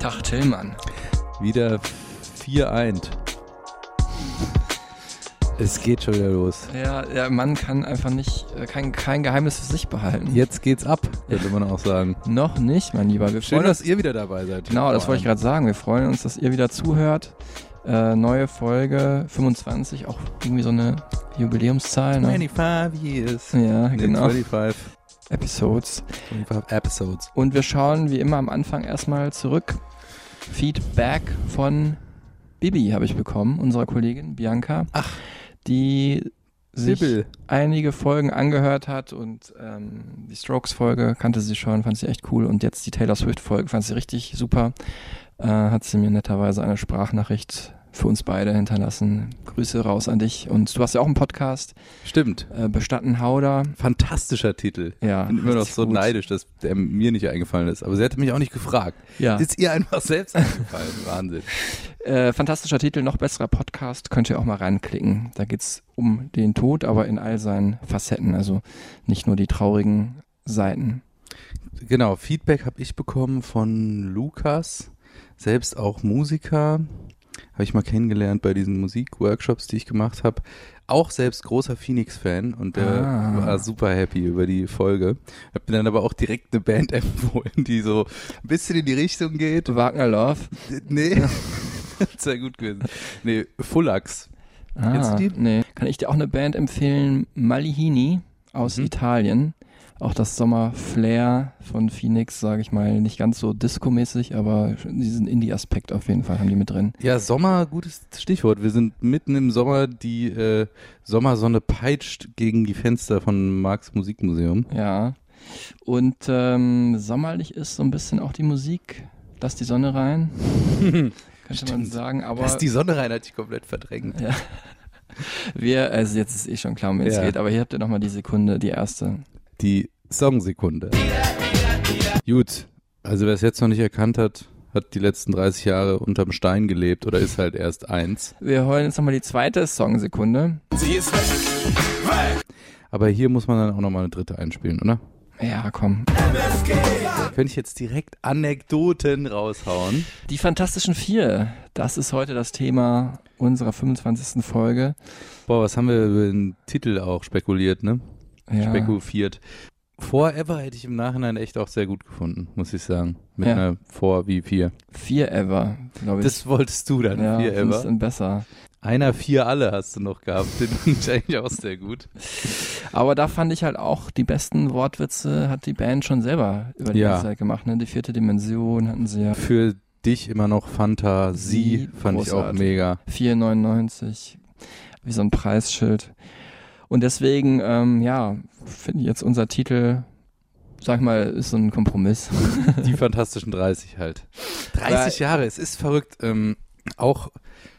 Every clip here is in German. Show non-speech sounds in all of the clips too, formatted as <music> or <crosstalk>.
Tag Tillmann. wieder vier eint. Es geht schon wieder los. Ja, der Mann kann einfach nicht, äh, kein, kein Geheimnis für sich behalten. Jetzt geht's ab, könnte man auch sagen. Noch nicht, mein Lieber. Wir Schön, freuen uns, dass ihr wieder dabei seid. genau, das wollte ich gerade sagen. Wir freuen uns, dass ihr wieder zuhört. Äh, neue Folge 25, auch irgendwie so eine Jubiläumszahl. Ne? 25 years. Ja, Nee, genau. 25, Episodes. 25 episodes. Und wir schauen wie immer am Anfang erstmal zurück. Feedback von Bibi habe ich bekommen, unserer Kollegin Bianca. Ach. Die sich Sibyl. einige Folgen angehört hat und ähm, die Strokes-Folge kannte sie schon, fand sie echt cool und jetzt die Taylor Swift-Folge fand sie richtig super. Äh, hat sie mir netterweise eine Sprachnachricht für uns beide hinterlassen. Grüße raus an dich und du hast ja auch einen Podcast, Stimmt. äh, Bestatten Hauder. Fantastischer Titel. Ja, Ich bin immer noch so gut. neidisch, dass der mir nicht eingefallen ist. Aber sie hatte mich auch nicht gefragt. Ja. Ist ihr einfach selbst eingefallen. <laughs> Wahnsinn. Äh, fantastischer Titel, noch besserer Podcast, könnt ihr auch mal reinklicken. Da geht's um den Tod, aber in all seinen Facetten, also nicht nur die traurigen Seiten. Genau, Feedback habe ich bekommen von Lukas, selbst auch Musiker. Habe ich mal kennengelernt bei diesen Musikworkshops, die ich gemacht habe. Auch selbst großer Phoenix-Fan und der Ah. war super happy über die Folge. Hab mir dann aber auch direkt eine Band <laughs> empfohlen, die so ein bisschen in die Richtung geht. Wagner Love. Nee, <laughs> sehr gut gewesen. Nee, Fullax. Kennst du die? Ah, Nee. Kann ich dir auch eine Band empfehlen? Malihini aus Mhm. Italien. Auch das Sommer-Flair von Phoenix, sage ich mal, nicht ganz so disco-mäßig, aber diesen Indie-Aspekt auf jeden Fall haben die mit drin. Ja, Sommer, gutes Stichwort. Wir sind mitten im Sommer, die äh, Sommersonne peitscht gegen die Fenster von Marx Musikmuseum. Ja. Und ähm, sommerlich ist so ein bisschen auch die Musik. Lass die Sonne rein. <laughs> Könnte man Stimmt. sagen, aber Lass die Sonne rein, hat die komplett verdrängt. ja. <laughs> wir, also jetzt ist eh schon klar, um wen es Ja. geht, aber hier habt ihr nochmal die Sekunde, die erste. Die Songsekunde. Gut, also wer es jetzt noch nicht erkannt hat, hat die letzten 30 Jahre unterm Stein gelebt oder ist halt erst eins. Wir hören jetzt nochmal die zweite Songsekunde. Aber hier muss man dann auch nochmal eine dritte einspielen, oder? Ja, komm. Könnte ich jetzt direkt Anekdoten raushauen? Die Fantastischen Vier, das ist heute das Thema unserer 25. Folge. Boah, was haben wir über den Titel auch spekuliert, ne? Ja. Spekuliert. Forever hätte ich im Nachhinein echt auch sehr gut gefunden, muss ich sagen. Mit Ja. einer Vor wie vier. Vier Ever, glaube ich. Das wolltest du dann, ja, vier ever. dann besser. Einer vier alle hast du noch gehabt. Den <laughs> finde ich eigentlich auch sehr gut. Aber da fand ich halt auch, die besten Wortwitze hat die Band schon selber über die Ja. Zeit gemacht. Ne? Die vierte Dimension hatten sie ja. Für dich immer noch Fantasie, Sie, fand ich auch großartig. mega. 4,99. Wie so ein Preisschild. Und deswegen, ähm, ja, finde ich jetzt unser Titel, sag mal, ist so ein Kompromiss. <laughs> Die <laughs> fantastischen 30 halt. 30 Jahre, es ist verrückt. Ähm, auch,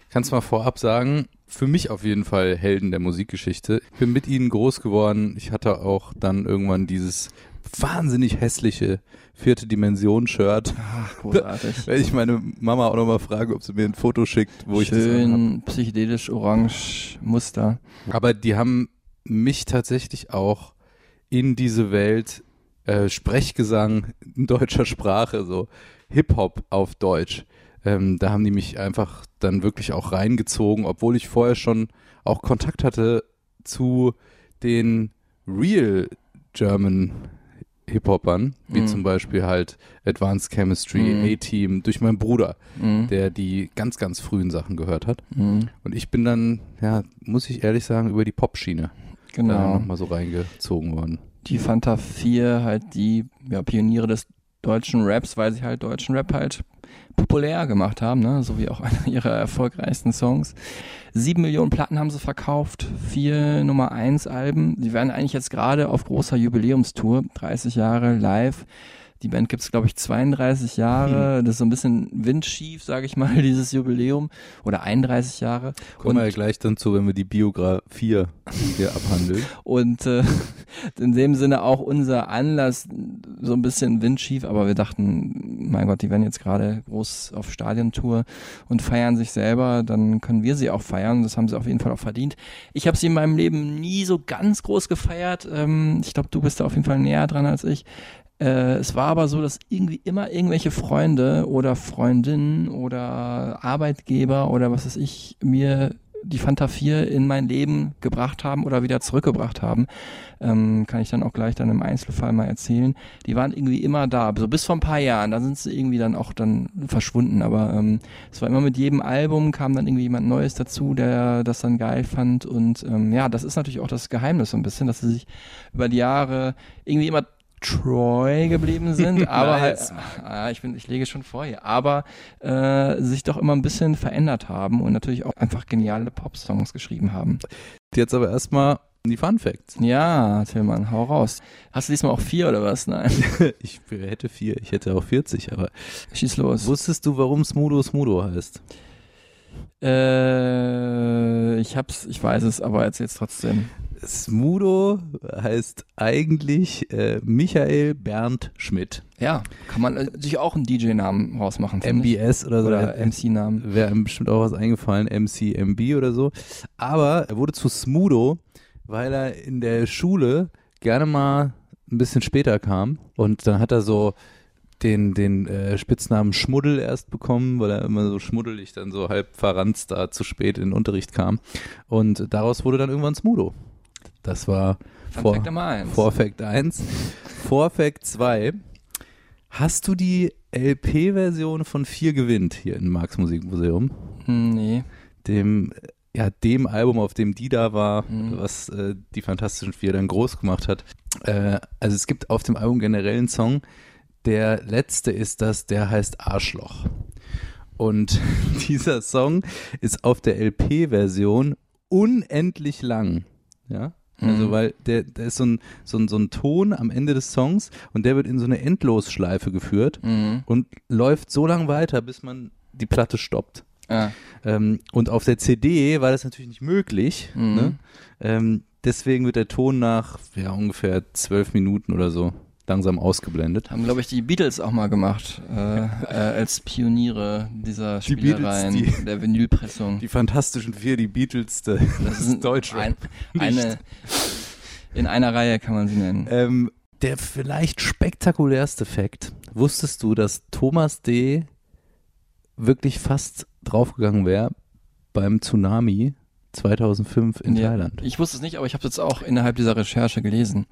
kannst mal vorab sagen, für mich auf jeden Fall Helden der Musikgeschichte. Ich bin mit ihnen groß geworden. Ich hatte auch dann irgendwann dieses wahnsinnig hässliche vierte Dimension-Shirt. Ach, großartig. <laughs> Werde ich meine Mama auch nochmal fragen, ob sie mir ein Foto schickt, wo ich das. Schön psychedelisch orange Muster. Aber die haben mich tatsächlich auch in diese Welt äh, Sprechgesang in deutscher Sprache, so Hip-Hop auf Deutsch. Ähm, da haben die mich einfach dann wirklich auch reingezogen, obwohl ich vorher schon auch Kontakt hatte zu den Real German Hip-Hopern, wie Mhm. zum Beispiel halt Advanced Chemistry, Mhm. A-Team, durch meinen Bruder, Mhm. der die ganz, ganz frühen Sachen gehört hat. Mhm. Und ich bin dann, ja, muss ich ehrlich sagen, über die Popschiene Genau. nochmal so reingezogen worden. Die Fanta 4 halt die ja, Pioniere des deutschen Raps, weil sie halt deutschen Rap halt populär gemacht haben, ne? so wie auch <laughs> einer ihrer erfolgreichsten Songs. Sieben Millionen Platten haben sie verkauft, vier Nummer eins Alben. Die werden eigentlich jetzt gerade auf großer Jubiläumstour, 30 Jahre live, Die Band gibt's glaube ich, 32 Jahre. Hm. Das ist so ein bisschen windschief, sage ich mal, <laughs> dieses Jubiläum. Oder 31 Jahre. Kommen wir ja gleich dann zu, wenn wir die Biografie hier <laughs> abhandeln. Und äh, <laughs> in dem Sinne auch unser Anlass so ein bisschen windschief, aber wir dachten, mein Gott, die werden jetzt gerade groß auf Stadiontour und feiern sich selber, dann können wir sie auch feiern. Das haben sie auf jeden Fall auch verdient. Ich habe sie in meinem Leben nie so ganz groß gefeiert. Ähm, ich glaube, du bist da auf jeden Fall näher dran als ich. Äh, es war aber so, dass irgendwie immer irgendwelche Freunde oder Freundinnen oder Arbeitgeber oder was weiß ich mir die Fanta 4 in mein Leben gebracht haben oder wieder zurückgebracht haben. Ähm, kann ich dann auch gleich dann im Einzelfall mal erzählen. Die waren irgendwie immer da, so bis vor ein paar Jahren. Da sind sie irgendwie dann auch dann verschwunden. Aber ähm, es war immer mit jedem Album kam dann irgendwie jemand Neues dazu, der das dann geil fand. Und ähm, ja, das ist natürlich auch das Geheimnis so ein bisschen, dass sie sich über die Jahre irgendwie immer treu geblieben sind, <laughs> aber Nice. halt, ah, ich bin, ich lege schon vor hier, aber äh, sich doch immer ein bisschen verändert haben und natürlich auch einfach geniale Pop-Songs geschrieben haben. Jetzt aber erstmal die Fun Facts. Ja, Tillmann, hau raus. Hast du diesmal auch vier oder was? Nein, <laughs> Ich hätte vier, ich hätte auch 40, aber schieß los. wusstest du, warum Smudo Smudo heißt? Äh, ich hab's, ich weiß es, aber erzähl's trotzdem. Smudo heißt eigentlich äh, Michael Bernd Schmidt. Ja, kann man äh, sich auch einen DJ-Namen rausmachen, finde ich. MBS oder so. Oder MC-Namen. Wäre bestimmt auch was eingefallen, MCMB oder so. Aber er wurde zu Smudo, weil er in der Schule gerne mal ein bisschen später kam. Und dann hat er so den, den äh, Spitznamen Schmuddel erst bekommen, weil er immer so schmuddelig dann so halb verranzt da zu spät in den Unterricht kam. Und daraus wurde dann irgendwann Smudo. Das war Fun vor, Fact Nummer eins. Vorfact 1. Vorfact 2. Hast du die LP-Version von 4 gewinnt hier im Marx Musikmuseum? Hm, Nee. Dem, ja, dem Album, auf dem die da war, Mhm. was äh, die Fantastischen Vier dann groß gemacht hat. Äh, also es gibt auf dem Album generell einen Song, der letzte ist das, der heißt Arschloch. Und <laughs> dieser Song ist auf der LP-Version unendlich lang. Ja. Also, Mhm. weil der, der ist so ein, so, ein, so ein Ton am Ende des Songs und der wird in so eine Endlosschleife geführt Mhm. und läuft so lang weiter, bis man die Platte stoppt. Ah, Ähm, und auf der CD war das natürlich nicht möglich. Mhm. Ne? Ähm, deswegen wird der Ton nach ja, ungefähr zwölf Minuten oder so langsam ausgeblendet. haben, glaube ich, die Beatles auch mal gemacht, äh, <laughs> äh, als Pioniere dieser Die Beatles, Spielereien, die- der Vinylpressung. Die Fantastischen Vier, die Beatles, de- Das ist Deutsch. ein, eine, in einer Reihe kann man sie nennen. Ähm, der vielleicht spektakulärste Fakt. Wusstest du, dass Thomas D. wirklich fast draufgegangen wäre beim Tsunami 2005 in Ja, Thailand? Ich wusste es nicht, aber ich habe es jetzt auch innerhalb dieser Recherche gelesen.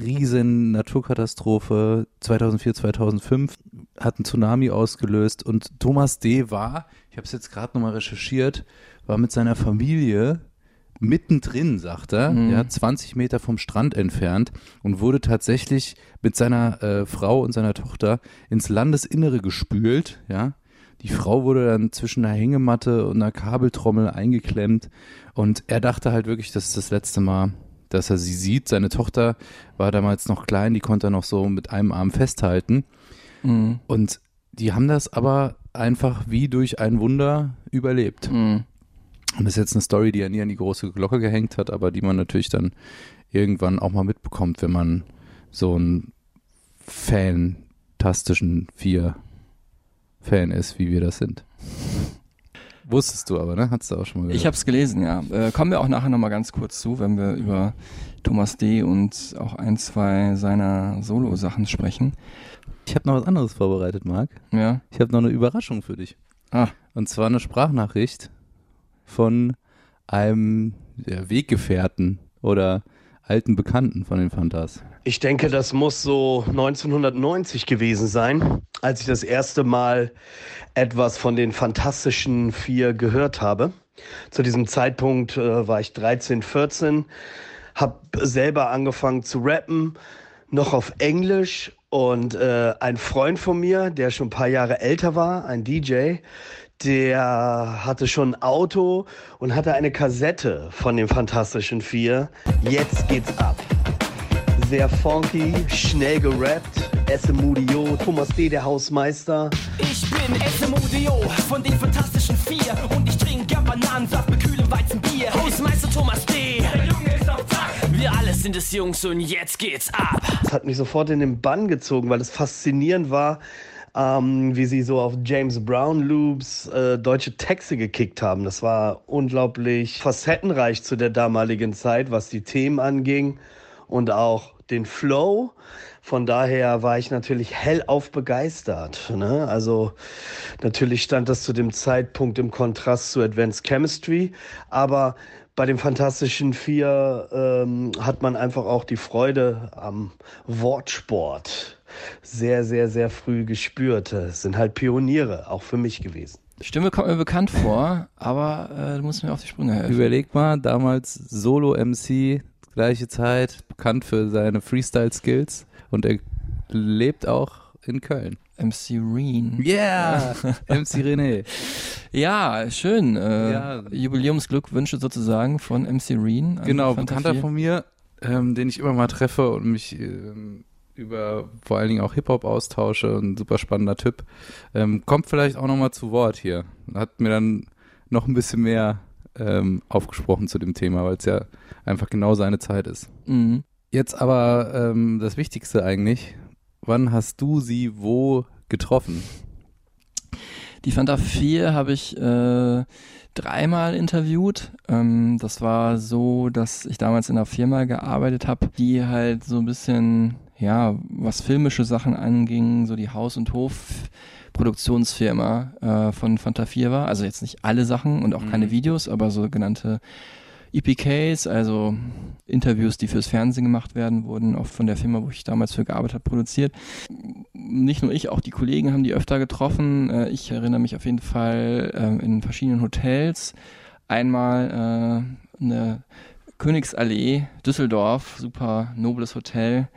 Riesen Naturkatastrophe 2004, 2005 hat ein Tsunami ausgelöst und Thomas D. war, ich habe es jetzt gerade nochmal recherchiert, war mit seiner Familie mittendrin, sagt er, Mhm. ja, 20 Meter vom Strand entfernt und wurde tatsächlich mit seiner äh, Frau und seiner Tochter ins Landesinnere gespült, ja. Die Frau wurde dann zwischen einer Hängematte und einer Kabeltrommel eingeklemmt und er dachte halt wirklich, das ist das letzte Mal, dass er sie sieht. Seine Tochter war damals noch klein, die konnte er noch so mit einem Arm festhalten. Mhm. Und die haben das aber einfach wie durch ein Wunder überlebt. Mhm. Und das ist jetzt eine Story, die er nie an die große Glocke gehängt hat, aber die man natürlich dann irgendwann auch mal mitbekommt, wenn man so ein fantastischen vier Fan ist, wie wir das sind. Wusstest du aber, ne? Hattest du auch schon mal gehört. Ich habe es gelesen, ja. Äh, kommen wir auch nachher nochmal ganz kurz zu, wenn wir über Thomas D. und auch ein, zwei seiner Solo-Sachen sprechen. ich habe noch was anderes vorbereitet, Marc. Ja. Ich habe noch eine Überraschung für dich. Ah. Und zwar eine Sprachnachricht von einem ja, Weggefährten oder alten Bekannten von den Fantas. Ich denke, das muss so 1990 gewesen sein, als ich das erste Mal etwas von den Fantastischen Vier gehört habe. Zu diesem Zeitpunkt äh, war ich 13, 14, habe selber angefangen zu rappen, noch auf Englisch. Und äh, ein Freund von mir, der schon ein paar Jahre älter war, ein DJ, der hatte schon ein Auto und hatte eine Kassette von den Fantastischen Vier. Jetzt geht's ab. Sehr funky, schnell gerappt. SMUDIO, Thomas D., der Hausmeister. Ich bin SMUDIO von den Fantastischen Vier und ich trinke gern Bananensaft mit kühlem Weizenbier. Hausmeister Thomas D., der Junge ist auf Zack. Wir alle sind es Jungs und jetzt geht's ab. Das hat mich sofort in den Bann gezogen, weil es faszinierend war, ähm, wie sie so auf James Brown Loops äh, deutsche Texte gekickt haben. Das war unglaublich facettenreich zu der damaligen Zeit, was die Themen anging und auch den Flow. Von daher war ich natürlich hellauf begeistert. Ne? Also natürlich stand das zu dem Zeitpunkt im Kontrast zu Advanced Chemistry, aber bei den Fantastischen Vier ähm, hat man einfach auch die Freude am Wortsport sehr, sehr, sehr früh gespürt. Es sind halt Pioniere, auch für mich gewesen. Stimme kommt mir bekannt vor, aber äh, du musst mir auf die Sprünge helfen. Überleg mal, damals Solo-MC, gleiche Zeit, bekannt für seine Freestyle-Skills und er lebt auch in Köln. MC Reen. Yeah! <laughs> MC René. Ja, schön. Äh, Ja. Jubiläumsglückwünsche sozusagen von MC Reen. an Genau, Bekannter 4. von mir, ähm, den ich immer mal treffe und mich ähm, über vor allen Dingen auch Hip-Hop austausche. Ein super spannender Typ. Ähm, kommt vielleicht auch nochmal zu Wort hier. Hat mir dann noch ein bisschen mehr ähm, aufgesprochen zu dem Thema, weil es ja einfach genau seine Zeit ist. Mhm. Jetzt aber ähm, das Wichtigste eigentlich. Wann hast du sie wo getroffen? Die Fanta 4 habe ich äh, dreimal interviewt. Ähm, das war so, dass ich damals in einer Firma gearbeitet habe, die halt so ein bisschen, ja, was filmische Sachen anging, so die Haus- und Hof-Produktionsfirma äh, von Fanta 4 war. Also jetzt nicht alle Sachen und auch keine Videos, aber sogenannte EPKs, also Interviews, die fürs Fernsehen gemacht werden, wurden auch von der Firma, wo ich damals für gearbeitet habe, produziert. Nicht nur ich, auch die Kollegen haben die öfter getroffen. Äh, Ich erinnere mich auf jeden Fall ähm, in verschiedenen Hotels. Einmal äh, eine Königsallee, Düsseldorf, super nobles Hotel.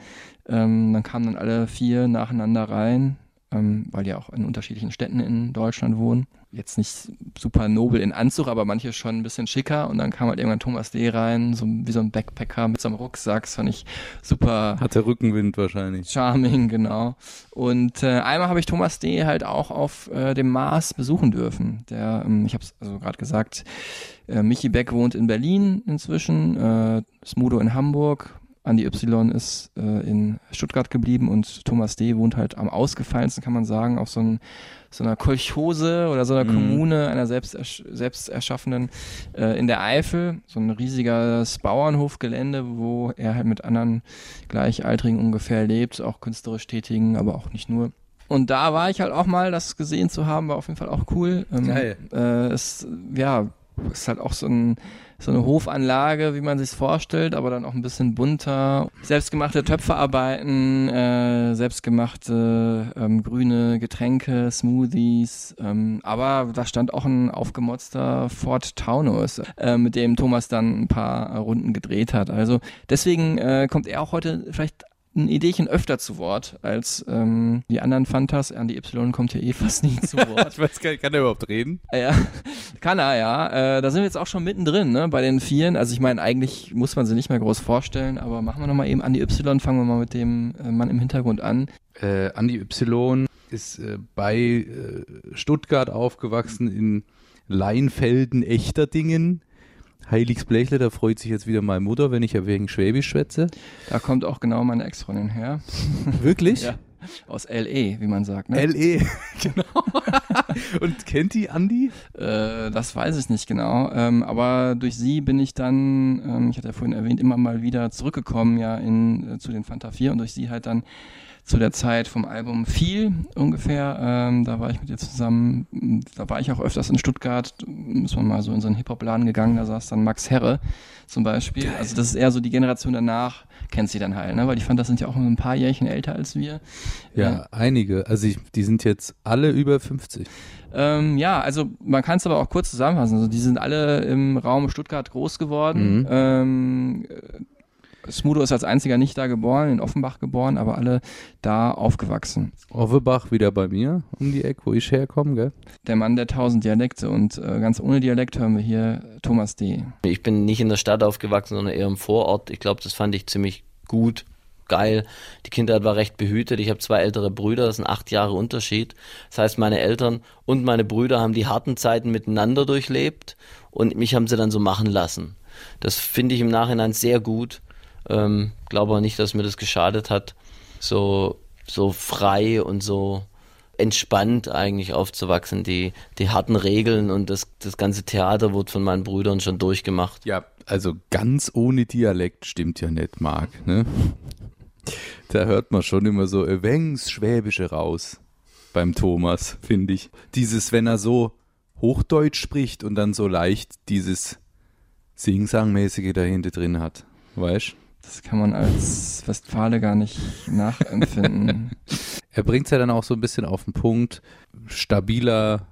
Ähm, dann kamen dann alle vier nacheinander rein, ähm, weil die auch in unterschiedlichen Städten in Deutschland wohnen. Jetzt nicht super nobel in Anzug, aber manche schon ein bisschen schicker. Und dann kam halt irgendwann Thomas D. rein, so wie so ein Backpacker mit so einem Rucksack. Das fand ich super Hatte Rückenwind wahrscheinlich. charming, genau. Und äh, einmal habe ich Thomas D. halt auch auf äh, dem Mars besuchen dürfen. Der, ähm, ich habe es also gerade gesagt, äh, Michi Beck wohnt in Berlin inzwischen, äh, Smudo in Hamburg, Andi Y ist äh, in Stuttgart geblieben und Thomas D. wohnt halt am ausgefallensten, kann man sagen, auf so, ein, so einer Kolchose oder so einer Mhm. Kommune, einer selbst, selbst erschaffenen äh, in der Eifel, so ein riesiges Bauernhofgelände, wo er halt mit anderen Gleichaltrigen ungefähr lebt, auch künstlerisch tätigen, aber auch nicht nur. Und da war ich halt auch mal, das gesehen zu haben, war auf jeden Fall auch cool. Ähm, Geil. Äh, es, ja, ist halt auch so, ein, so eine Hofanlage, wie man sich vorstellt, aber dann auch ein bisschen bunter. Selbstgemachte Töpferarbeiten, äh, selbstgemachte ähm, grüne Getränke, Smoothies. Ähm, aber da stand auch ein aufgemotzter Ford Taunus, äh, mit dem Thomas dann ein paar Runden gedreht hat. Also deswegen äh, kommt er auch heute vielleicht ein Ideechen öfter zu Wort als ähm, die anderen Fantas. An die Y kommt hier eh fast nie zu <laughs> Wort. Ich weiß gar nicht, kann der überhaupt reden? Ja, <laughs> kann er, ja. Äh, da sind wir jetzt auch schon mittendrin, ne, bei den Vieren. Also ich meine, eigentlich muss man sie nicht mehr groß vorstellen, aber machen wir nochmal eben an die Y, fangen wir mal mit dem äh, Mann im Hintergrund an. Äh, Andi Y ist äh, bei äh, Stuttgart aufgewachsen in Leinfelden, Echterdingen. Heiligsblechle, da freut sich jetzt wieder meine Mutter, wenn ich ja wegen Schwäbisch schwätze. Da kommt auch genau meine Ex-Freundin her. <laughs> Wirklich? Ja. Aus L.E., wie man sagt, ne? L.E. <laughs> genau. <laughs> Und kennt die Andi? Äh, das weiß ich nicht genau. Ähm, aber durch sie bin ich dann, ähm, ich hatte ja vorhin erwähnt, immer mal wieder zurückgekommen ja in, äh, zu den Fanta 4 und durch sie halt dann zu der Zeit vom Album viel ungefähr. Ähm, da war ich mit ihr zusammen. Da war ich auch öfters in Stuttgart. Ist man mal so in so einen Hip-Hop-Laden gegangen. Da saß dann Max Herre zum Beispiel. Also das ist eher so die Generation danach, kennt sie dann halt, ne? Weil ich fand, das sind ja auch ein paar Jährchen älter als wir. Ja, einige. Also ich, die sind jetzt alle über 50. Ähm, ja, also man kann es aber auch kurz zusammenfassen. Also die sind alle im Raum Stuttgart groß geworden. Mhm. Ähm, äh, Smudo ist als einziger nicht da geboren, in Offenbach geboren, aber alle da aufgewachsen. Offenbach wieder bei mir um die Ecke, wo ich herkomme, gell? Der Mann der tausend Dialekte und äh, ganz ohne Dialekt hören wir hier Thomas D. Ich bin nicht in der Stadt aufgewachsen, sondern eher im Vorort. Ich glaube, das fand ich ziemlich gut, geil. Die Kindheit war recht behütet. Ich habe zwei ältere Brüder, das sind acht Jahre Unterschied. Das heißt, meine Eltern und meine Brüder haben die harten Zeiten miteinander durchlebt und mich haben sie dann so machen lassen. Das finde ich im Nachhinein sehr gut. Ähm, glaube auch nicht, dass mir das geschadet hat, so, so frei und so entspannt eigentlich aufzuwachsen. Die, die harten Regeln und das, das ganze Theater wurde von meinen Brüdern schon durchgemacht. Ja, also ganz ohne Dialekt stimmt ja nicht, Marc. Ne? Da hört man schon immer so ein wenig Schwäbische raus beim Thomas, finde ich. Dieses, wenn er so Hochdeutsch spricht und dann so leicht dieses Sing-Sang-mäßige dahinter drin hat. Weißt Das kann man als Westfale gar nicht nachempfinden. <laughs> Er bringt es ja dann auch so ein bisschen auf den Punkt. Stabiler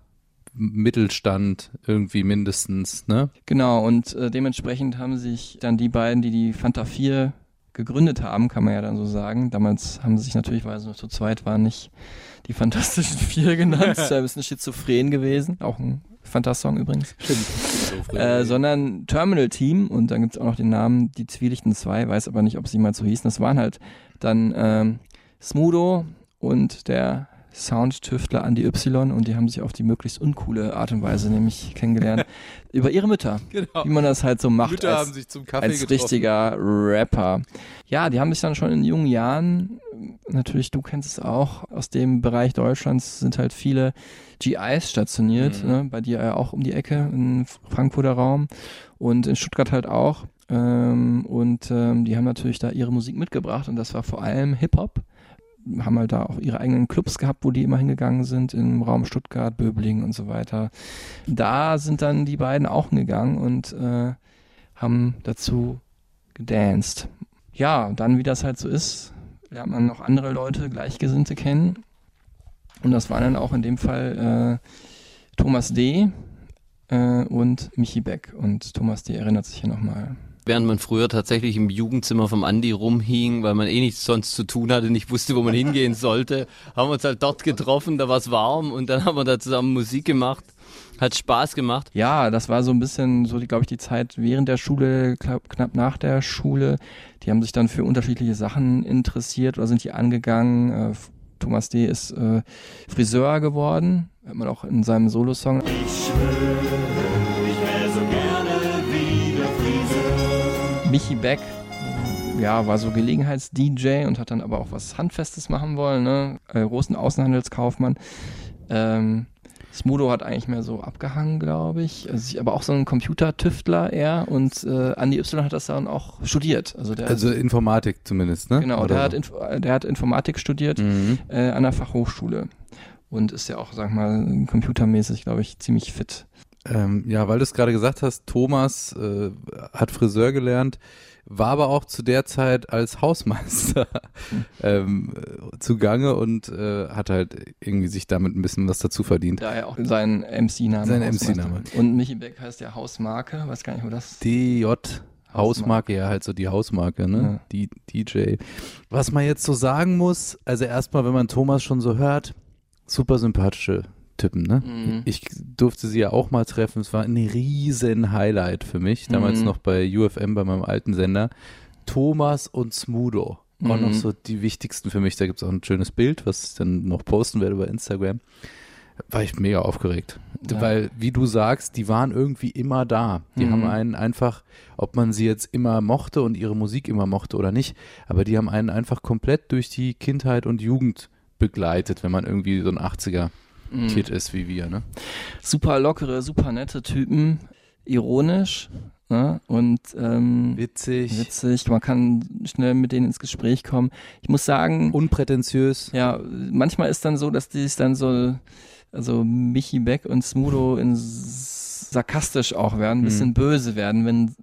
Mittelstand irgendwie mindestens, ne? Genau, und äh, dementsprechend haben sich dann die beiden, die die Fanta 4 gegründet haben, kann man ja dann so sagen. Damals haben sie sich natürlich, weil sie noch zu zweit waren, nicht die Fantastischen Vier genannt. Das <laughs> ist ja ein bisschen schizophren gewesen. Auch ein Fantasong übrigens. Stimmt. Äh, sondern Terminal Team und dann gibt's auch noch den Namen Die Zwielichten 2, weiß aber nicht, ob sie mal so hießen. Das waren halt dann ähm, Smudo und der Soundtüftler Andy Y und die haben sich auf die möglichst uncoole Art und Weise nämlich kennengelernt. <laughs> über ihre Mütter. Genau. Wie man das halt so macht Mütter als, haben sich zum Kaffee als getroffen. richtiger Rapper. Ja, die haben sich dann schon in jungen Jahren, natürlich du kennst es auch, aus dem Bereich Deutschlands sind halt viele GIs stationiert, Mhm. ne, bei dir ja auch um die Ecke im Frankfurter Raum und in Stuttgart halt auch. Ähm, und ähm, die haben natürlich da ihre Musik mitgebracht und das war vor allem Hip-Hop. Haben halt da auch ihre eigenen Clubs gehabt, wo die immer hingegangen sind, im Raum Stuttgart, Böblingen und so weiter. Da sind dann die beiden auch hingegangen und äh, haben dazu gedanced. Ja, dann, wie das halt so ist, lernt man noch andere Leute, Gleichgesinnte kennen. Und das waren dann auch in dem Fall äh, Thomas D. Äh, und Michi Beck. Und Thomas D. erinnert sich hier nochmal. Während man früher tatsächlich im Jugendzimmer vom Andi rumhing, weil man eh nichts sonst zu tun hatte, nicht wusste, wo man hingehen <laughs> sollte, haben wir uns halt dort getroffen, da war es warm und dann haben wir da zusammen Musik gemacht. Hat Spaß gemacht. Ja, das war so ein bisschen so, glaube ich, die Zeit während der Schule, knapp, nach der Schule. Die haben sich dann für unterschiedliche Sachen interessiert oder sind die angegangen. Äh, Thomas D. ist äh, Friseur geworden, hat man auch in seinem Solosong. Michi Beck ja, war so Gelegenheits-DJ und hat dann aber auch was Handfestes machen wollen, ne? Äh, großen Außenhandelskaufmann. Ähm, Smudo hat eigentlich mehr so abgehangen, glaube ich. Also, aber auch so ein Computertüftler eher und äh, Andy Y hat das dann auch studiert. Also der Also Informatik zumindest, ne? genau, Oder der hat, so. Inf der hat Informatik studiert Mhm. äh, an der Fachhochschule und ist ja auch, sag mal, computermäßig, glaube ich, ziemlich fit. Ähm, ja, weil du es gerade gesagt hast, Thomas äh, hat Friseur gelernt, war aber auch zu der Zeit als Hausmeister <laughs> ähm, äh, zugange und äh, hat halt irgendwie sich damit ein bisschen was dazu verdient. Daher auch sein MC-Name. Sein. MC-Name. Und Michi Beck heißt ja Hausmarke, weiß gar nicht, wo das DJ Hausmarke, ja, halt so die Hausmarke, ne? Ja. Die DJ. Was man jetzt so sagen muss, also erstmal, wenn man Thomas schon so hört, super sympathische Typen, ne? Mhm. Ich durfte sie ja auch mal treffen. Es war ein riesen Highlight für mich, damals Mhm. noch bei UFM, bei meinem alten Sender. Thomas und Smudo. Auch noch Mhm. so die wichtigsten für mich. Da gibt es auch ein schönes Bild, was ich dann noch posten werde bei Instagram. War ich mega aufgeregt. Ja. Weil, wie du sagst, die waren irgendwie immer da. Die Mhm. haben einen einfach, ob man sie jetzt immer mochte und ihre Musik immer mochte oder nicht, aber die haben einen einfach komplett durch die Kindheit und Jugend begleitet, wenn man irgendwie so ein 80er Mhm. Kid ist wie wir, ne? super lockere, super nette Typen, ironisch ne? und ähm, Witzig, witzig. Man kann schnell mit denen ins Gespräch kommen. Ich muss sagen, unprätentiös. ja, manchmal ist dann so, dass die sich dann so, also Michi Beck und Smudo in sarkastisch auch werden, ein Mhm. bisschen böse werden, wenn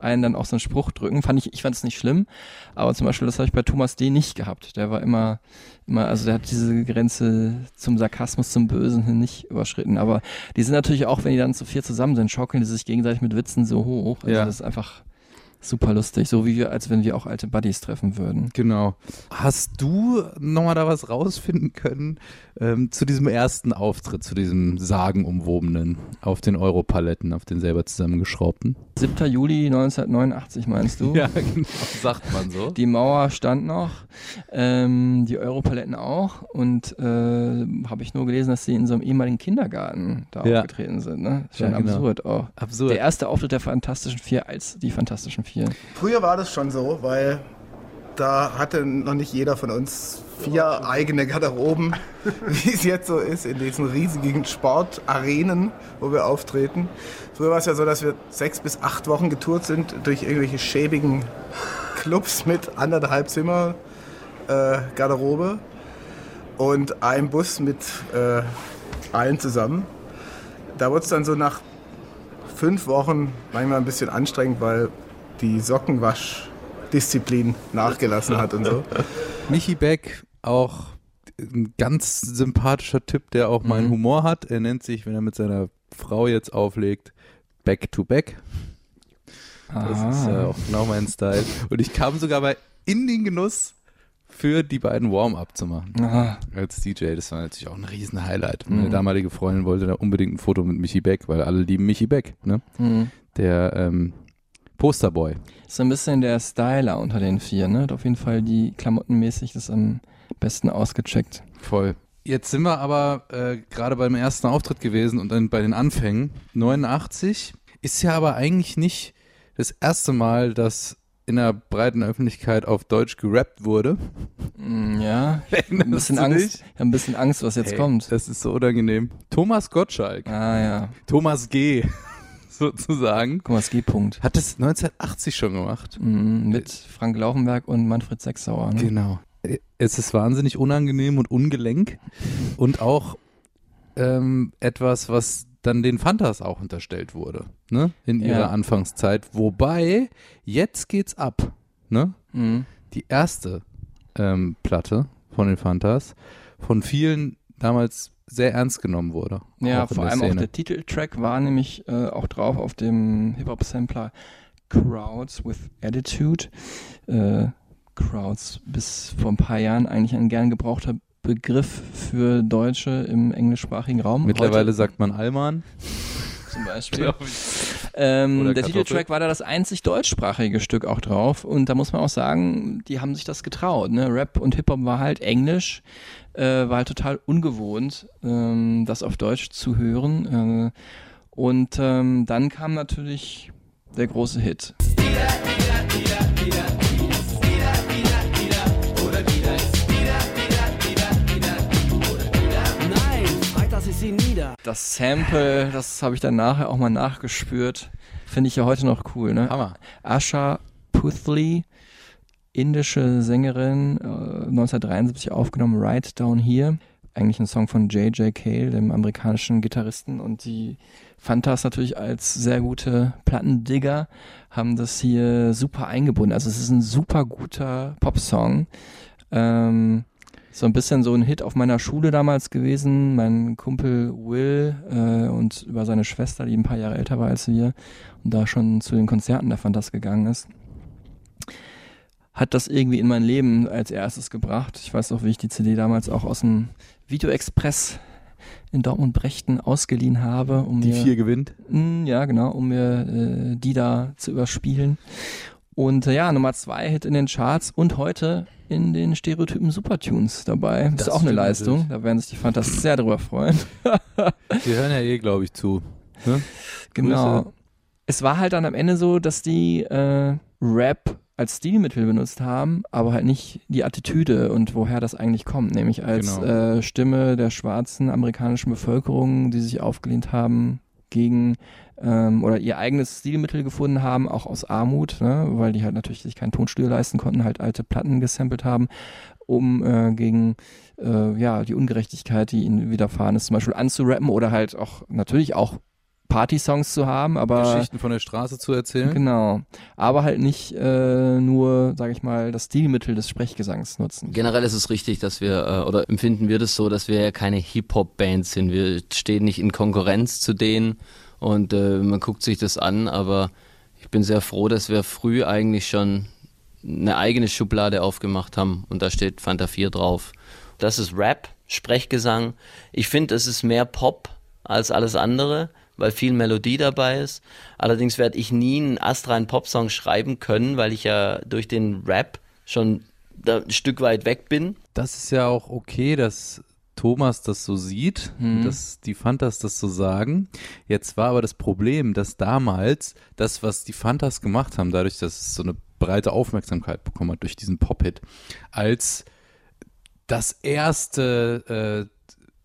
einen dann auch so einen Spruch drücken. Fand ich, ich fand es nicht schlimm, aber zum Beispiel das habe ich bei Thomas D. nicht gehabt. Der war immer, immer, also der hat diese Grenze zum Sarkasmus, zum Bösen hin nicht überschritten. Aber die sind natürlich auch, wenn die dann zu vier zusammen sind, schaukeln die sich gegenseitig mit Witzen so hoch. Also Ja. das ist einfach Super lustig, so wie wir, als wenn wir auch alte Buddies treffen würden. Genau. Hast du nochmal da was rausfinden können ähm, zu diesem ersten Auftritt, zu diesem sagenumwobenen auf den Europaletten, auf den selber zusammengeschraubten? 7. Juli 1989 meinst du? <laughs> Ja, genau, sagt man so. Die Mauer stand noch, ähm, die Europaletten auch und äh, habe ich nur gelesen, dass sie in so einem ehemaligen Kindergarten da Ja. aufgetreten sind. Ne? Schon Ja, genau. absurd auch. Absurd. Der erste Auftritt der Fantastischen Vier als die Fantastischen Vier. Früher war das schon so, weil da hatte noch nicht jeder von uns vier eigene Garderoben, <laughs> wie es jetzt so ist in diesen riesigen Sportarenen, wo wir auftreten. Früher war es ja so, dass wir sechs bis acht Wochen getourt sind durch irgendwelche schäbigen Clubs mit anderthalb Zimmer äh, Garderobe und einem Bus mit äh, allen zusammen. Da wurde es dann so nach fünf Wochen manchmal ein bisschen anstrengend, weil die Sockenwaschdisziplin nachgelassen hat und so. Michi Beck, auch ein ganz sympathischer Typ, der auch meinen Mhm. Humor hat. Er nennt sich, wenn er mit seiner Frau jetzt auflegt, Back to Back. Das ist äh, auch genau mein Style. Und ich kam sogar mal in den Genuss, für die beiden Warm-up zu machen. Aha. Als DJ. Das war natürlich auch ein riesen Highlight. Meine Mhm. damalige Freundin wollte da unbedingt ein Foto mit Michi Beck, weil alle lieben Michi Beck, ne? Mhm. Der ähm, Posterboy. Ist so ein bisschen der Styler unter den vier, ne? Hat auf jeden Fall die klamottenmäßig das am besten ausgecheckt. Voll. Jetzt sind wir aber äh, gerade beim ersten Auftritt gewesen und dann bei den Anfängen. 89 ist ja aber eigentlich nicht das erste Mal, dass in der breiten Öffentlichkeit auf Deutsch gerappt wurde. Mm, Ja, <laughs> Erinnerst ein bisschen Angst. Ich hab ein bisschen Angst, was jetzt Hey, kommt. Das ist so unangenehm. Thomas Gottschalk. Ah ja. Thomas G. sozusagen. Guck mal, das G-Punkt. Hat das 1980 schon gemacht. Mhm, mit Frank Lauchenberg und Manfred Sechsauer. Ne? Genau. Es ist wahnsinnig unangenehm und ungelenk und auch ähm, etwas, was dann den Fantas auch unterstellt wurde, ne? In ihrer Ja. Anfangszeit. Wobei, jetzt geht's ab, ne? Mhm. Die erste ähm, Platte von den Fantas von vielen damals sehr ernst genommen wurde. Ja, auch vor allem auch Szene. der Titeltrack war nämlich äh, auch drauf auf dem Hip-Hop-Sampler Crowds with Attitude. Äh, Crowds bis vor ein paar Jahren eigentlich ein gern gebrauchter Begriff für Deutsche im englischsprachigen Raum. Mittlerweile Heute sagt man Allmann. zum Beispiel. <laughs> Ähm, der Kartoffel. Titeltrack war da das einzig deutschsprachige Stück auch drauf und da muss man auch sagen, die haben sich das getraut. Ne? Rap und Hip-Hop war halt Englisch, äh, war halt total ungewohnt, ähm, das auf Deutsch zu hören. Äh, und ähm, dann kam natürlich der große Hit. Das Sample, das habe ich dann nachher auch mal nachgespürt, finde ich ja heute noch cool. Ne? Hammer. Asha Puthli, indische Sängerin, äh, 1973 aufgenommen, Right Down Here. Eigentlich ein Song von J.J. Cale, dem amerikanischen Gitarristen. Und die Fantas natürlich als sehr gute Plattendigger haben das hier super eingebunden. Also es ist ein super guter Popsong. Ähm, so ein bisschen so ein Hit auf meiner Schule damals gewesen. Mein Kumpel Will äh, und über seine Schwester, die ein paar Jahre älter war als wir und da schon zu den Konzerten der Fantas gegangen ist, hat das irgendwie in mein Leben als erstes gebracht. Ich weiß auch, wie ich die CD damals auch aus dem Video Express in Dortmund-Brechten ausgeliehen habe. Um Die mir, vier gewinnt. Mm, Ja, genau, um mir äh, die da zu überspielen. Und äh, ja, Nummer zwei Hit in den Charts und heute in den Stereotypen Supertunes dabei. Das, ist auch eine Leistung. natürlich. Da werden sich die Fantas sehr drüber freuen. <laughs> Die hören ja eh, glaube ich, zu. Ne? Genau. Grüße. Es war halt dann am Ende so, dass die äh, Rap als Stilmittel benutzt haben, aber halt nicht die Attitüde und woher das eigentlich kommt, nämlich als Genau. äh, Stimme der schwarzen amerikanischen Bevölkerung, die sich aufgelehnt haben gegen ähm, oder ihr eigenes Stilmittel gefunden haben, auch aus Armut, ne, weil die halt natürlich sich kein Tonstudio leisten konnten, halt alte Platten gesampelt haben, um äh, gegen äh, ja die Ungerechtigkeit, die ihnen widerfahren ist, zum Beispiel anzurappen oder halt auch natürlich auch Party-Songs zu haben, aber Geschichten von der Straße zu erzählen. genau, aber halt nicht äh, nur, sage ich mal, das Stilmittel des Sprechgesangs nutzen. Generell ist es richtig, dass wir, äh, oder empfinden wir das so, dass wir ja keine Hip-Hop-Band sind. Wir stehen nicht in Konkurrenz zu denen und äh, man guckt sich das an, aber Ich bin sehr froh, dass wir früh eigentlich schon eine eigene Schublade aufgemacht haben und da steht Fanta 4 drauf. Das ist Rap, Sprechgesang. Ich finde, es ist mehr Pop als alles andere, weil viel Melodie dabei ist. Allerdings werde ich nie einen astreinen Popsong schreiben können, weil ich ja durch den Rap schon ein Stück weit weg bin. Das ist ja auch okay, dass Thomas das so sieht, Mhm. dass die Fantas das so sagen. Jetzt war aber das Problem, dass damals das, was die Fantas gemacht haben, dadurch, dass es so eine breite Aufmerksamkeit bekommen hat durch diesen Pop-Hit, als das erste äh,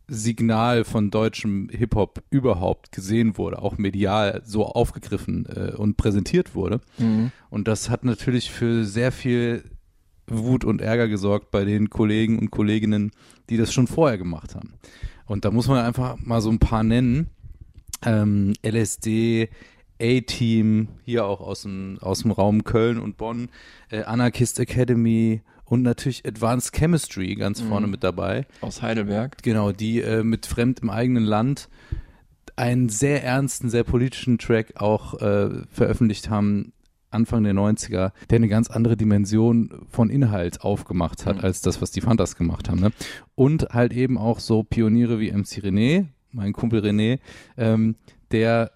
Signal von deutschem Hip-Hop überhaupt gesehen wurde, auch medial so aufgegriffen äh, und präsentiert wurde. Mhm. Und das hat natürlich für sehr viel Wut und Ärger gesorgt bei den Kollegen und Kolleginnen, die das schon vorher gemacht haben. Und da muss man einfach mal so ein paar nennen. Ähm, LSD, A-Team, hier auch aus dem, aus dem Raum Köln und Bonn, äh, Anarchist Academy und natürlich Advanced Chemistry ganz vorne Mhm. mit dabei. Aus Heidelberg. Genau, die äh, mit Fremd im eigenen Land einen sehr ernsten, sehr politischen Track auch äh, veröffentlicht haben, Anfang der 90er, der eine ganz andere Dimension von Inhalt aufgemacht hat, Mhm. als das, was die Fantas gemacht haben. Ne? Und halt eben auch so Pioniere wie MC René, mein Kumpel René, ähm, der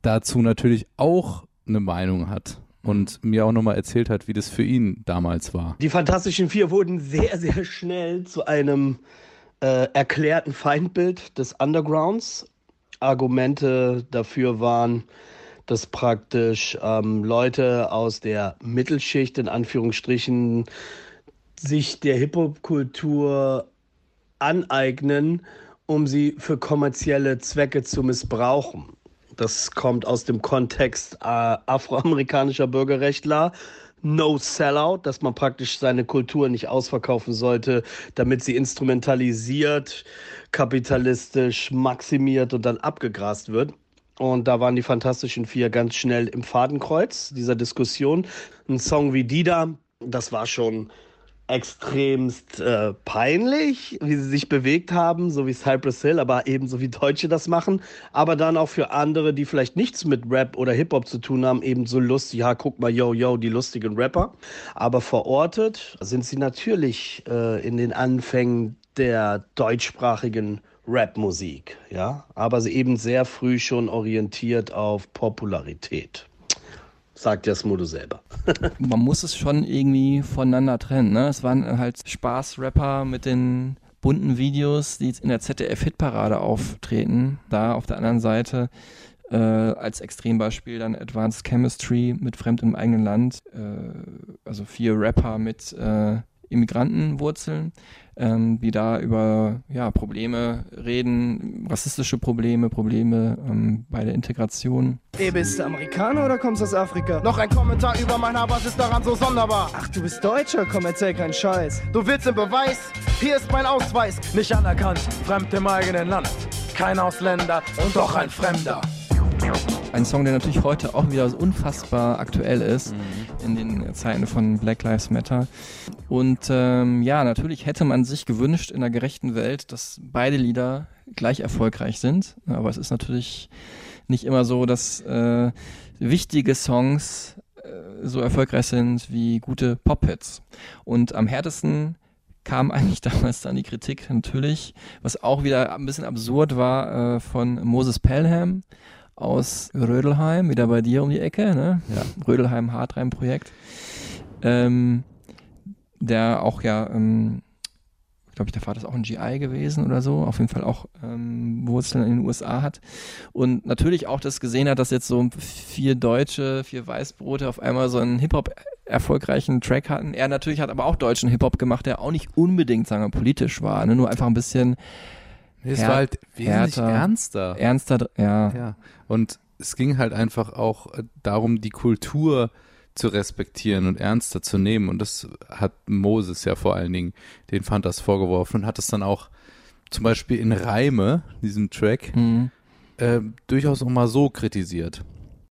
dazu natürlich auch eine Meinung hat und mir auch nochmal erzählt hat, wie das für ihn damals war. Die Fantastischen Vier wurden sehr, sehr schnell zu einem äh, erklärten Feindbild des Undergrounds. Argumente dafür waren, dass praktisch ähm, Leute aus der Mittelschicht in Anführungsstrichen sich der Hip-Hop-Kultur aneignen, um sie für kommerzielle Zwecke zu missbrauchen. Das kommt aus dem Kontext äh, afroamerikanischer Bürgerrechtler. No Sellout, dass man praktisch seine Kultur nicht ausverkaufen sollte, damit sie instrumentalisiert, kapitalistisch maximiert und dann abgegrast wird. Und da waren die Fantastischen Vier ganz schnell im Fadenkreuz dieser Diskussion. Ein Song wie Dida, das war schon extremst äh, peinlich, wie sie sich bewegt haben, so wie Cypress Hill, aber ebenso wie Deutsche das machen. Aber dann auch für andere, die vielleicht nichts mit Rap oder Hip-Hop zu tun haben, eben so lustig, ja, guck mal, yo, yo, die lustigen Rapper. Aber verortet sind sie natürlich äh, in den Anfängen der deutschsprachigen Rap-Musik, ja, aber sie eben sehr früh schon orientiert auf Popularität. Sagt ja Smudo selber. <laughs> Man muss es schon irgendwie voneinander trennen. Ne? Es waren halt Spaß-Rapper mit den bunten Videos, die in der ZDF-Hitparade auftreten. Da auf der anderen Seite äh, als Extrembeispiel dann Advanced Chemistry mit Fremd im eigenen Land. Äh, also vier Rapper mit äh, Immigrantenwurzeln, ähm, die da über ja, Probleme reden, rassistische Probleme, Probleme ähm, bei der Integration. Ey, bist du Amerikaner oder kommst aus Afrika? Noch ein Kommentar über mein Haar, was ist daran so sonderbar? Ach, du bist Deutscher, komm, erzähl keinen Scheiß. Du willst den Beweis? Hier ist mein Ausweis. Nicht anerkannt, fremd im eigenen Land. Kein Ausländer und doch ein Fremder. Ein Song, der natürlich heute auch wieder so unfassbar aktuell ist in den Zeiten von Black Lives Matter. Und ähm, ja, natürlich hätte man sich gewünscht in einer gerechten Welt, dass beide Lieder gleich erfolgreich sind. Aber es ist natürlich nicht immer so, dass äh, wichtige Songs äh, so erfolgreich sind wie gute Pop-Hits. Und am härtesten kam eigentlich <laughs> damals dann die Kritik natürlich, was auch wieder ein bisschen absurd war, äh, von Moses Pelham aus Rödelheim, wieder bei dir um die Ecke, ne? Ja, Rödelheim Hartreim-Projekt. Ähm, der auch ja, ähm, glaube ich, der Vater ist auch ein GI gewesen oder so, auf jeden Fall auch ähm, Wurzeln in den USA hat. Und natürlich auch das gesehen hat, dass jetzt so vier Deutsche, vier Weißbrote auf einmal so einen Hip-Hop erfolgreichen Track hatten. Er natürlich hat aber auch deutschen Hip-Hop gemacht, der auch nicht unbedingt, sagen wir, politisch war, ne? nur einfach ein bisschen Es Här- war halt wesentlich härter, ernster. Ernster, ja. Ja. Und es ging halt einfach auch äh, darum, die Kultur zu respektieren und ernster zu nehmen. Und das hat Moses ja vor allen Dingen den Fantas vorgeworfen und hat es dann auch zum Beispiel in Reime, diesem Track, Mhm. äh, durchaus auch mal so kritisiert.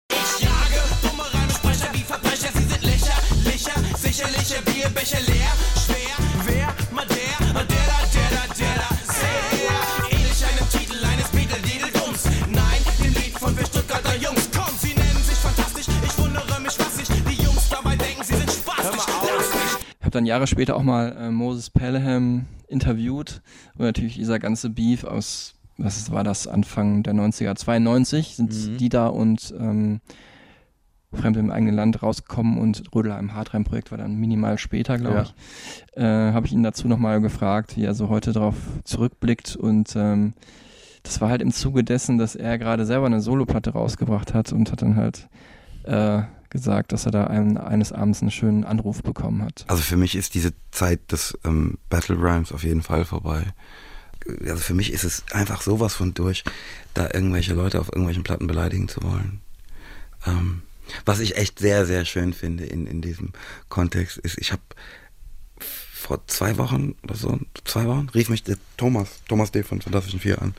Verbrecher wie Verbrecher, sie sind lächerlicher. Sicherliche Bierbecher habe dann Jahre später auch mal äh, Moses Pelham interviewt und natürlich dieser ganze Beef aus, was war das, Anfang der 90er, 92 sind Mhm. die da und ähm, Fremd im eigenen Land rausgekommen und Rödler im Hartrein-Projekt war dann minimal später, glaube Ja. ich. Äh, habe ich ihn dazu nochmal gefragt, wie er so heute darauf zurückblickt und ähm, das war halt im Zuge dessen, dass er gerade selber eine Soloplatte rausgebracht hat und hat dann halt äh, gesagt, dass er da einen, eines Abends einen schönen Anruf bekommen hat. Also für mich ist diese Zeit des ähm, Battle Rhymes auf jeden Fall vorbei. Also für mich ist es einfach sowas von durch, da irgendwelche Leute auf irgendwelchen Platten beleidigen zu wollen. Ähm, was ich echt sehr, sehr schön finde in, in diesem Kontext ist, ich habe vor zwei Wochen oder so, zwei Wochen, rief mich der Thomas, Thomas D. von Fantastischen Vier an,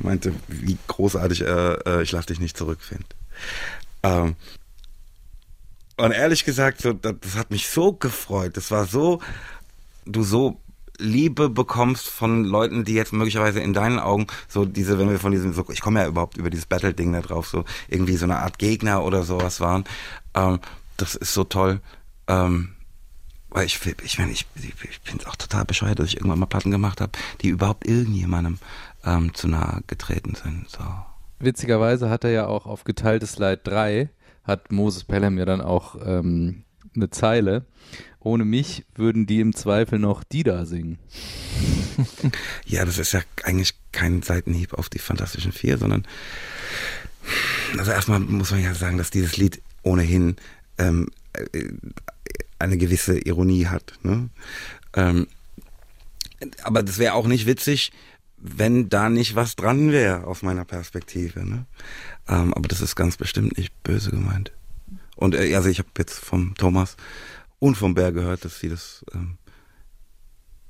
meinte, wie großartig äh, äh, ich lass dich nicht zurück finde. Ähm, und ehrlich gesagt, so, das, das hat mich so gefreut. Das war so, du so Liebe bekommst von Leuten, die jetzt möglicherweise in deinen Augen so diese, wenn wir von diesem, so, ich komme ja überhaupt über dieses Battle-Ding da drauf, so irgendwie so eine Art Gegner oder sowas waren. Ähm, das ist so toll. Ähm, weil ich, ich meine, ich, ich, bin auch total bescheuert, dass ich irgendwann mal Platten gemacht habe, die überhaupt irgendjemandem ähm, zu nahe getreten sind. So. Witzigerweise hat er ja auch auf geteiltes Leid 3, hat Moses Pelham ja dann auch ähm, eine Zeile. Ohne mich würden die im Zweifel noch die da singen. <laughs> Ja, das ist ja eigentlich kein Seitenhieb auf die Fantastischen Vier, sondern also erstmal muss man ja sagen, dass dieses Lied ohnehin ähm, äh, eine gewisse Ironie hat. Ne? Ähm, aber das wäre auch nicht witzig, wenn da nicht was dran wäre aus meiner Perspektive. Ne? Ähm, aber das ist ganz bestimmt nicht böse gemeint. Und äh, also ich habe jetzt vom Thomas und vom Bär gehört, dass sie das ähm,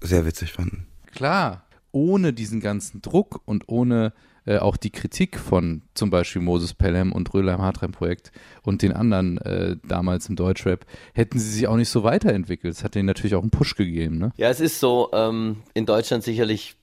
sehr witzig fanden. Klar, ohne diesen ganzen Druck und ohne äh, auch die Kritik von zum Beispiel Moses Pelham und Röhler im Hartrein-Projekt und den anderen äh, damals im Deutschrap, hätten sie sich auch nicht so weiterentwickelt. Es hat denen natürlich auch einen Push gegeben. Ne? Ja, es ist so, ähm, in Deutschland sicherlich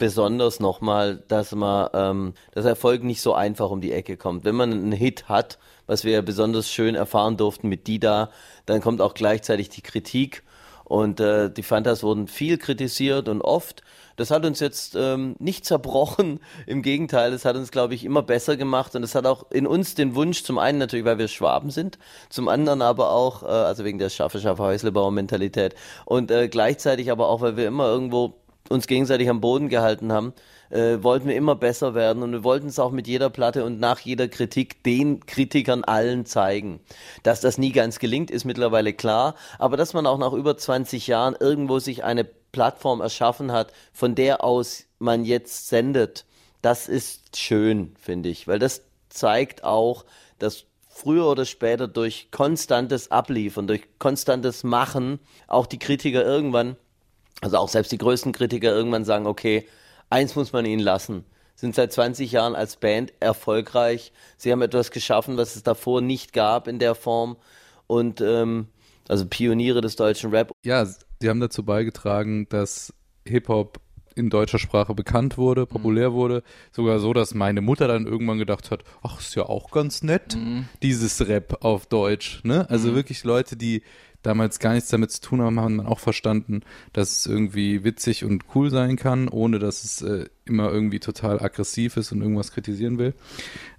besonders nochmal, dass man, ähm, dass Erfolg nicht so einfach um die Ecke kommt. Wenn man einen Hit hat, was wir ja besonders schön erfahren durften mit Dida, dann kommt auch gleichzeitig die Kritik und äh, die Fantas wurden viel kritisiert und oft. Das hat uns jetzt ähm, nicht zerbrochen, im Gegenteil, es hat uns, glaube ich, immer besser gemacht und es hat auch in uns den Wunsch, zum einen natürlich, weil wir Schwaben sind, zum anderen aber auch, äh, also wegen der Schaffe, Schaffe, Häuslebauer-Mentalität und äh, gleichzeitig aber auch, weil wir immer irgendwo uns gegenseitig am Boden gehalten haben, äh, wollten wir immer besser werden und wir wollten es auch mit jeder Platte und nach jeder Kritik den Kritikern allen zeigen. Dass das nie ganz gelingt, ist mittlerweile klar, aber dass man auch nach über 20 Jahren irgendwo sich eine Plattform erschaffen hat, von der aus man jetzt sendet, das ist schön, finde ich, weil das zeigt auch, dass früher oder später durch konstantes Abliefern, durch konstantes Machen auch die Kritiker irgendwann also auch selbst die größten Kritiker irgendwann sagen, okay, eins muss man ihnen lassen. Sind seit 20 Jahren als Band erfolgreich. Sie haben etwas geschaffen, was es davor nicht gab in der Form. Und ähm, also Pioniere des deutschen Rap. Ja, sie haben dazu beigetragen, dass Hip-Hop in deutscher Sprache bekannt wurde, populär wurde. Sogar so, dass meine Mutter dann irgendwann gedacht hat, ach, ist ja auch ganz nett, dieses Rap auf Deutsch. Ne? Also Mhm. wirklich Leute, die damals gar nichts damit zu tun haben, haben dann auch verstanden, dass es irgendwie witzig und cool sein kann, ohne dass es äh, immer irgendwie total aggressiv ist und irgendwas kritisieren will.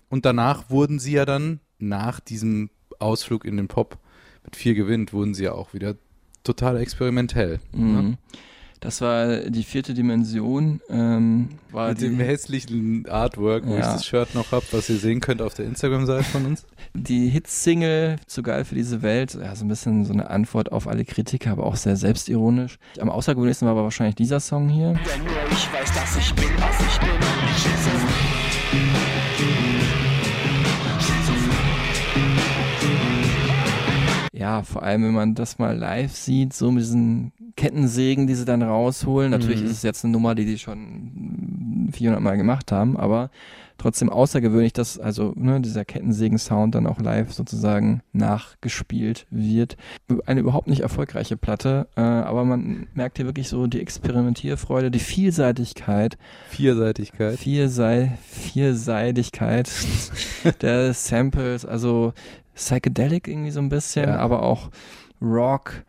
Und danach wurden sie ja dann, nach diesem Ausflug in den Pop mit vier gewinnt, wurden sie ja auch wieder total experimentell. Mhm. Ne? Das war die vierte Dimension. Ähm, war Mit die, dem hässlichen Artwork, wo ich Ja. das Shirt noch habe, was ihr sehen könnt auf der Instagram-Seite von uns. <laughs> Die Hitsingle Zu geil für diese Welt, ja, so ein bisschen so eine Antwort auf alle Kritiker, aber auch sehr selbstironisch. Am außergewöhnlichsten war aber wahrscheinlich dieser Song hier. Denn nur ich weiß, dass ich bin, was ich bin. Ja, vor allem, wenn man das mal live sieht, so mit diesen Kettensägen, die sie dann rausholen. Natürlich Mhm. ist es jetzt eine Nummer, die die schon 400 Mal gemacht haben, aber trotzdem außergewöhnlich, dass also ne, dieser Kettensägen-Sound dann auch live sozusagen nachgespielt wird. Eine überhaupt nicht erfolgreiche Platte, äh, aber man merkt hier wirklich so die Experimentierfreude, die Vielseitigkeit. Vielseitigkeit. Viersei Vierseitigkeit <laughs> der Samples, also psychedelic irgendwie so ein bisschen, Ja. aber auch Rock.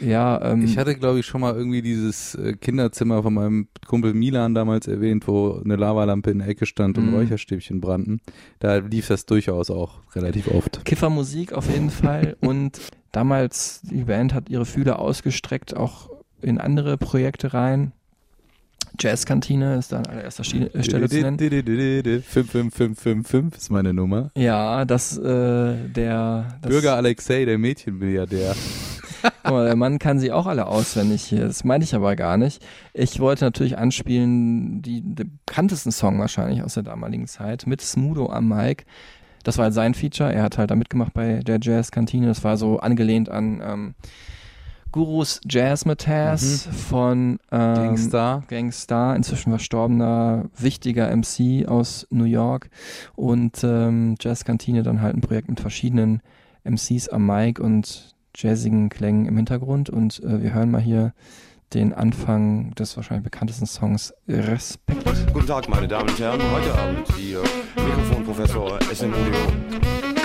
Ja, ähm, Ich hatte, glaube ich, schon mal irgendwie dieses äh, Kinderzimmer von meinem Kumpel Milan damals erwähnt, wo eine Lavalampe in der Ecke stand und Mhm. Räucherstäbchen brannten. Da lief das durchaus auch relativ oft. Kiffermusik auf jeden Fall. <laughs> Und damals, die Band hat ihre Fühler ausgestreckt, auch in andere Projekte rein. Jazzkantine ist da an allererster äh, Stelle zu nennen. 55555 ist meine Nummer. Ja, das, äh, der, das Bürger Alexei, der Mädchenmilliardär. Mal, der Mann kann sie auch alle auswendig hier. Das meinte ich aber gar nicht. Ich wollte natürlich anspielen, die, den bekanntesten Song wahrscheinlich aus der damaligen Zeit mit Smudo am Mic. Das war halt sein Feature. Er hat halt da mitgemacht bei der Jazz Kantine. Das war so angelehnt an ähm, Gurus Jazzmatazz Mhm. von ähm, Gangstar. Gangstar, inzwischen verstorbener, wichtiger MC aus New York. Und ähm, Jazz Kantine dann halt ein Projekt mit verschiedenen MCs am Mic und jazzigen Klängen im Hintergrund. Und äh, wir hören mal hier den Anfang des wahrscheinlich bekanntesten Songs Respekt. Guten Tag, meine Damen und Herren. Heute Abend hier Mikrofonprofessor. Boom,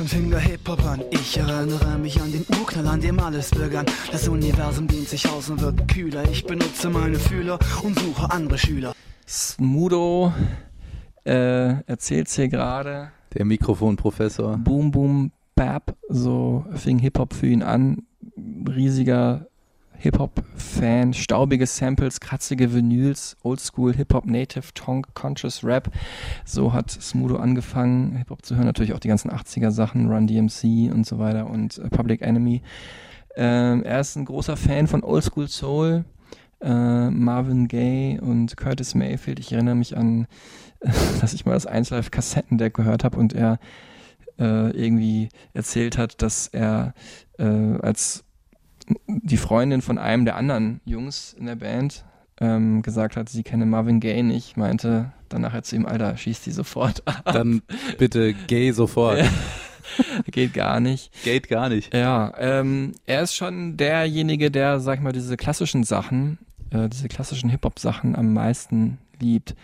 und Finger Hip-Hop an. Ich erinnere mich an den Urknall, an dem alles begann. Das Universum dehnt sich aus und wird kühler. Ich benutze meine Fühler und suche andere Schüler. Smudo äh, erzählt's hier gerade. Der Mikrofonprofessor. Boom Boom Bap, so fing Hip-Hop für ihn an. Riesiger Hip-Hop-Fan, staubige Samples, kratzige Vinyls, Oldschool Hip-Hop, Native, Tonk, Conscious Rap. So hat Smudo angefangen, Hip-Hop zu hören. Natürlich auch die ganzen 80er-Sachen, Run DMC und so weiter und äh, Public Enemy. Ähm, er ist ein großer Fan von Oldschool Soul, äh, Marvin Gaye und Curtis Mayfield. Ich erinnere mich an, <laughs> dass ich mal das 1 Live Kassettendeck gehört habe und er äh, irgendwie erzählt hat, dass er äh, als die Freundin von einem der anderen Jungs in der Band ähm, gesagt hat, sie kenne Marvin Gaye nicht, meinte danach hat zu ihm, Alter, schießt die sofort <laughs> ab. Dann bitte gay sofort. Ja. <laughs> Geht gar nicht. Geht gar nicht. Ja, ähm, er ist schon derjenige, der, sag ich mal, diese klassischen Sachen, äh, diese klassischen Hip-Hop-Sachen am meisten liebt.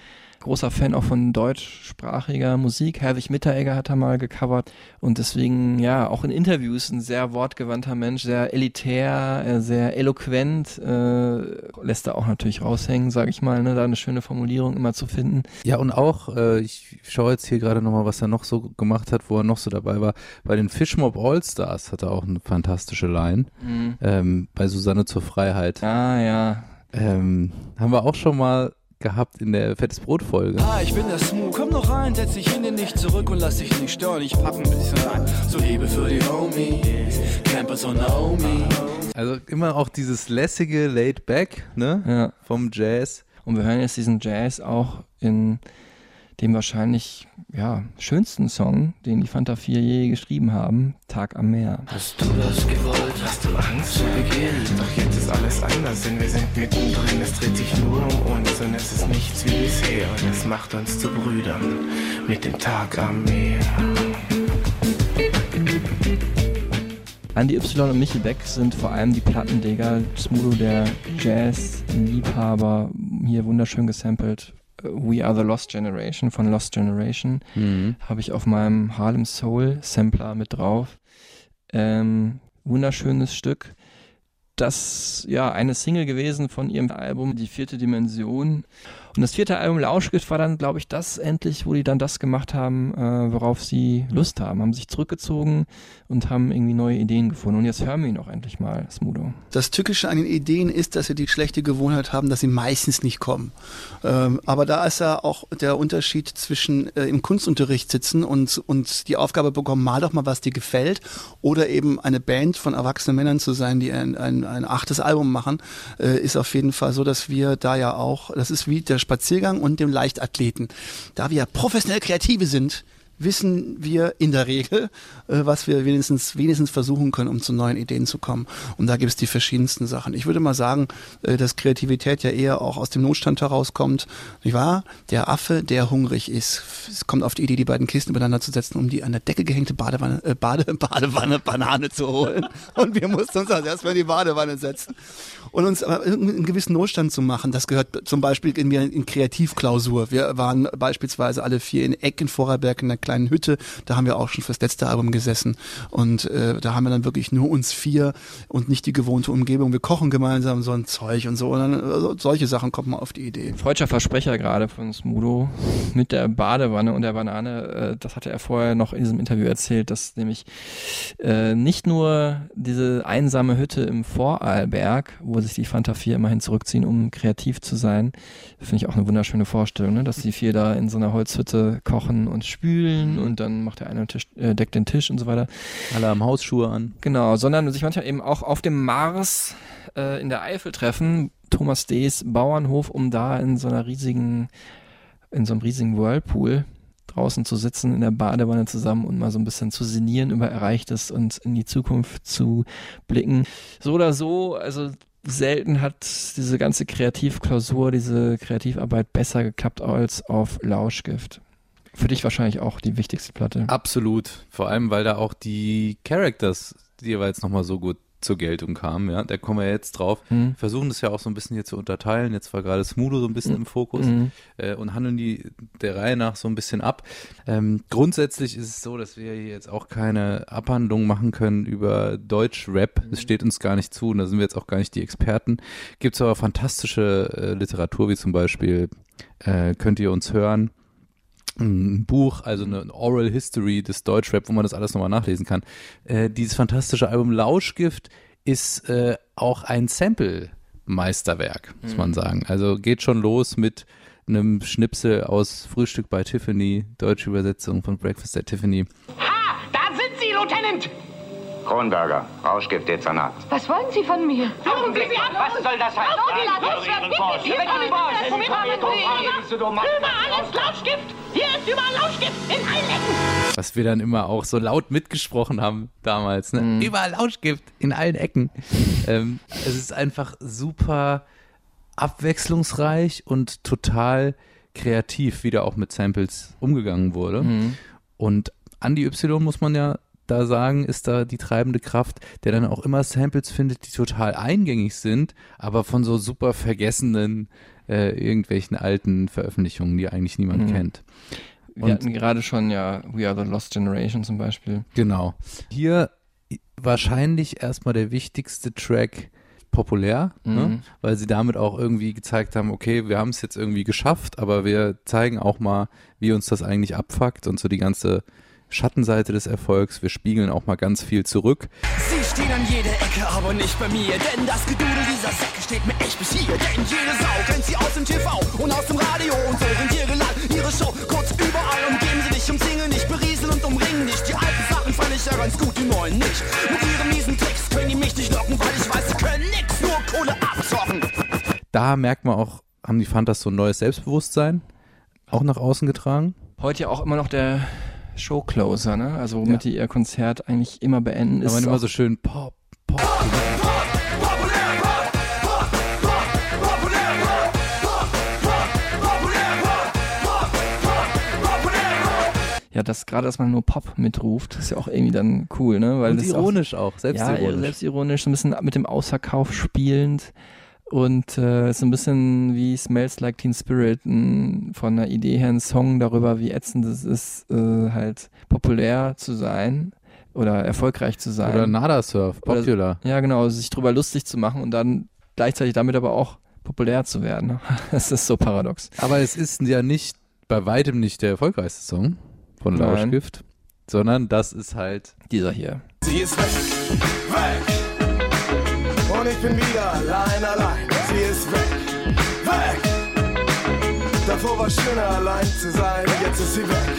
Großer Fan auch von deutschsprachiger Musik. Herwig Mitteregger hat er mal gecovert und deswegen, ja, auch in Interviews ein sehr wortgewandter Mensch, sehr elitär, äh, sehr eloquent, äh, lässt er auch natürlich raushängen, sag ich mal, ne, da eine schöne Formulierung immer zu finden. Ja, und auch, äh, ich schaue jetzt hier gerade nochmal, was er noch so gemacht hat, wo er noch so dabei war. Bei den Fishmob All-Stars hat er auch eine fantastische Line. Mhm. Ähm, bei Susanne zur Freiheit. Ah, ja. Ähm, haben wir auch schon mal gehabt in der Fettes Brot Folge. Ah, ich bin der Smooth, komm noch rein, setz dich hin, nicht zurück und lass dich nicht stören. Ich pack ein bisschen rein. So Liebe für die Homies, Campers und Naomi. Also immer auch dieses lässige Laid Back, ne? Ja. Vom Jazz. Und wir hören jetzt diesen Jazz auch in dem wahrscheinlich ja, schönsten Song, den die Fanta 4 je geschrieben haben, Tag am Meer. Hast du das gewollt? Hast du Angst zu Beginn? Doch jetzt ist alles anders, denn wir sind mittendrin. Es dreht sich nur um uns und es ist nichts wie bisher. Und es macht uns zu Brüdern mit dem Tag am Meer. Andy Y und Michel Beck sind vor allem die Plattenleger. Smudo, der Jazz-Liebhaber, hier wunderschön gesampelt. We Are the Lost Generation von Lost Generation. Mhm. Habe ich auf meinem Harlem Soul Sampler mit drauf. Ähm, wunderschönes Stück. Das, ja, eine Single gewesen von ihrem Album, Die vierte Dimension. Und das vierte Album Lauschgift war dann, glaube ich, das endlich, wo die dann das gemacht haben, äh, worauf sie Lust haben. Haben sich zurückgezogen und haben irgendwie neue Ideen gefunden. Und jetzt hören wir ihn auch endlich mal, Smudo. Das Tückische an den Ideen ist, dass sie die schlechte Gewohnheit haben, dass sie meistens nicht kommen. Ähm, aber da ist ja auch der Unterschied zwischen äh, im Kunstunterricht sitzen und, und die Aufgabe bekommen, mal doch mal, was dir gefällt, oder eben eine Band von erwachsenen Männern zu sein, die ein, ein, ein achtes Album machen, äh, ist auf jeden Fall so, dass wir da ja auch, das ist wie der Spaziergang und dem Leichtathleten. Da wir professionell Kreative sind, wissen wir in der Regel, äh, was wir wenigstens, wenigstens versuchen können, um zu neuen Ideen zu kommen. Und da gibt es die verschiedensten Sachen. Ich würde mal sagen, äh, dass Kreativität ja eher auch aus dem Notstand herauskommt. Nicht wahr? Der Affe, der hungrig ist, es kommt auf die Idee, die beiden Kisten übereinander zu setzen, um die an der Decke gehängte Badewanne, äh, Bade, <laughs> Badewanne, Banane zu holen. Und wir mussten uns also erstmal in die Badewanne setzen. Und uns einen gewissen Notstand zu machen. Das gehört zum Beispiel in in Kreativklausur. Wir waren beispielsweise alle vier in Eck in Vorarlberg in einer kleinen kleinen Hütte, da haben wir auch schon fürs letzte Album gesessen und äh, da haben wir dann wirklich nur uns vier und nicht die gewohnte Umgebung. Wir kochen gemeinsam so ein Zeug und so und dann also solche Sachen kommt man auf die Idee. Freudscher Versprecher gerade von Smudo mit der Badewanne und der Banane, äh, das hatte er vorher noch in diesem Interview erzählt, dass nämlich äh, nicht nur diese einsame Hütte im Vorarlberg, wo sich die Fanta 4 immerhin zurückziehen, um kreativ zu sein, finde ich auch eine wunderschöne Vorstellung, ne? dass die vier da in so einer Holzhütte kochen und spülen und dann macht der eine Tisch, äh, deckt den Tisch und so weiter. Alle haben Hausschuhe an. Genau, sondern sich manchmal eben auch auf dem Mars äh, in der Eifel treffen, Thomas Dees Bauernhof, um da in so einer riesigen, in so einem riesigen Whirlpool draußen zu sitzen in der Badewanne zusammen und mal so ein bisschen zu sinnieren über Erreichtes und in die Zukunft zu blicken. So oder so, also selten hat diese ganze Kreativklausur, diese Kreativarbeit besser geklappt als auf Lauschgift. Für dich wahrscheinlich auch die wichtigste Platte. Absolut. Vor allem, weil da auch die Characters jeweils nochmal so gut zur Geltung kamen, ja. Da kommen wir jetzt drauf. Mhm. Versuchen das ja auch so ein bisschen hier zu unterteilen. Jetzt war gerade Smudo so ein bisschen im Fokus Mhm. äh, und handeln die der Reihe nach so ein bisschen ab. Ähm, grundsätzlich ist es so, dass wir hier jetzt auch keine Abhandlung machen können über Deutsch-Rap. Das steht uns gar nicht zu und da sind wir jetzt auch gar nicht die Experten. Gibt es aber fantastische äh, Literatur, wie zum Beispiel äh, Könnt ihr uns hören? Ein Buch, also eine Oral History des Deutschrap, wo man das alles nochmal nachlesen kann. Äh, dieses fantastische Album Lauschgift ist äh, auch ein Sample-Meisterwerk, muss man Mhm. sagen. Also geht schon los mit einem Schnipsel aus Frühstück bei Tiffany, deutsche Übersetzung von Breakfast at Tiffany. Ha! Da sind Sie, Lieutenant! Kronberger, Rauschgiftdezernat. Was wollen Sie von mir? Augenblick, was soll das heißen? Überall ist Lauschgift! Hier ist überall Lauschgift! In allen Ecken! was wir dann immer auch so laut mitgesprochen haben damals. Ne? Überall Lauschgift in allen Ecken. <laughs> ähm, es ist einfach super abwechslungsreich und total kreativ, wie da auch mit Samples umgegangen wurde. Mhm. Und Andy Y muss man ja da sagen, ist da die treibende Kraft, der dann auch immer Samples findet, die total eingängig sind, aber von so super vergessenen äh, irgendwelchen alten Veröffentlichungen, die eigentlich niemand Mhm. kennt. Wir hatten gerade schon ja We Are the Lost Generation zum Beispiel. Genau. Hier wahrscheinlich erstmal der wichtigste Track populär, ne? Mhm. weil sie damit auch irgendwie gezeigt haben, okay, wir haben es jetzt irgendwie geschafft, aber wir zeigen auch mal, wie uns das eigentlich abfuckt und so die ganze Schattenseite des Erfolgs. Wir spiegeln auch mal ganz viel zurück. Sie stehen an jeder Ecke, aber nicht bei mir. Denn das Gedudel dieser Säcke steht mir echt bis hier. Denn jede Sau kennt sie aus dem TV und aus dem Radio. Und so sind ihre Land, ihre Show kurz überall. Umgeben sie dich, umzingeln dich, berieseln und umringen dich. Die alten Sachen fand ich ja ganz gut, die neuen nicht. Mit ihren miesen Tricks können die mich nicht locken, weil ich weiß, sie können nix, nur Kohle abzocken. Da merkt man auch, haben die Fantas so ein neues Selbstbewusstsein auch nach außen getragen. Heute ja auch immer noch der Showcloser, ne? Also womit die ihr Konzert eigentlich immer beenden. Aber ist immer auch- so schön Pop, Pop. Ja, das gerade, dass man nur Pop mitruft, ist ja auch irgendwie dann cool, ne? Weil Und ironisch auch, selbstironisch. Ja, selbstironisch, so ein bisschen mit dem Ausverkauf spielend und äh, so ein bisschen wie Smells Like Teen Spirit, ein, von der Idee her ein Song darüber, wie ätzend es ist, äh, halt populär zu sein oder erfolgreich zu sein. Oder Nada Surf, Popular. Oder, ja, genau, sich drüber lustig zu machen und dann gleichzeitig damit aber auch populär zu werden. <laughs> Das ist so paradox. Aber es ist ja nicht, bei weitem nicht der erfolgreichste Song von Nein. Lauschgift, sondern das ist halt dieser hier. Sie ist weg, weg. Und ich bin wieder allein, allein. Davor war schöner allein zu sein, jetzt ist sie weg,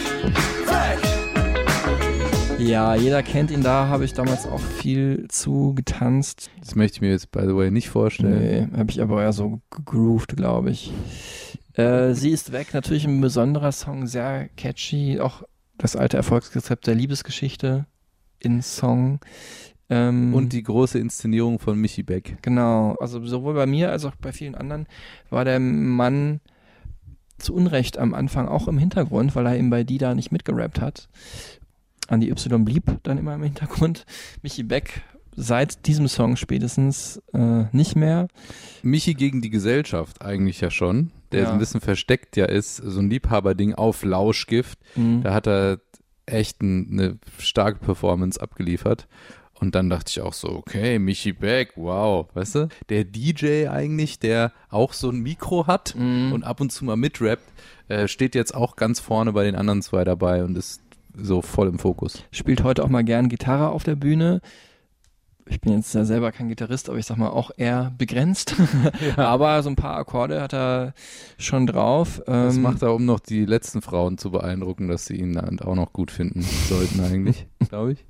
weg. Ja, jeder kennt ihn, da habe ich damals auch viel zu getanzt. Das möchte ich mir jetzt, by the way, nicht vorstellen. Nee, habe ich aber eher so gegroovt, glaube ich. Äh, sie ist weg, natürlich ein besonderer Song, sehr catchy, auch das alte Erfolgsrezept der Liebesgeschichte in Song. Ähm, Und die große Inszenierung von Michi Beck. Genau, also sowohl bei mir als auch bei vielen anderen war der Mann zu Unrecht am Anfang auch im Hintergrund, weil er eben bei Dida nicht mitgerappt hat. Andy Y blieb dann immer im Hintergrund. Michi Beck seit diesem Song spätestens äh, nicht mehr. Michi gegen die Gesellschaft eigentlich ja schon, der Ja. so ein bisschen versteckt ja ist, so ein Liebhaberding auf Lauschgift. Mhm. Da hat er echt ein, eine starke Performance abgeliefert. Und dann dachte ich auch so, okay, Michi Beck, wow, weißt du? Der DJ eigentlich, der auch so ein Mikro hat Mhm. und ab und zu mal mitrappt, äh, steht jetzt auch ganz vorne bei den anderen zwei dabei und ist so voll im Fokus. Spielt heute auch mal gern Gitarre auf der Bühne. Ich bin jetzt ja selber kein Gitarrist, aber ich sag mal auch eher begrenzt. <laughs> aber so ein paar Akkorde hat er schon drauf. Das Ähm, macht er, um noch die letzten Frauen zu beeindrucken, dass sie ihn dann auch noch gut finden <laughs> sollten eigentlich, glaube ich.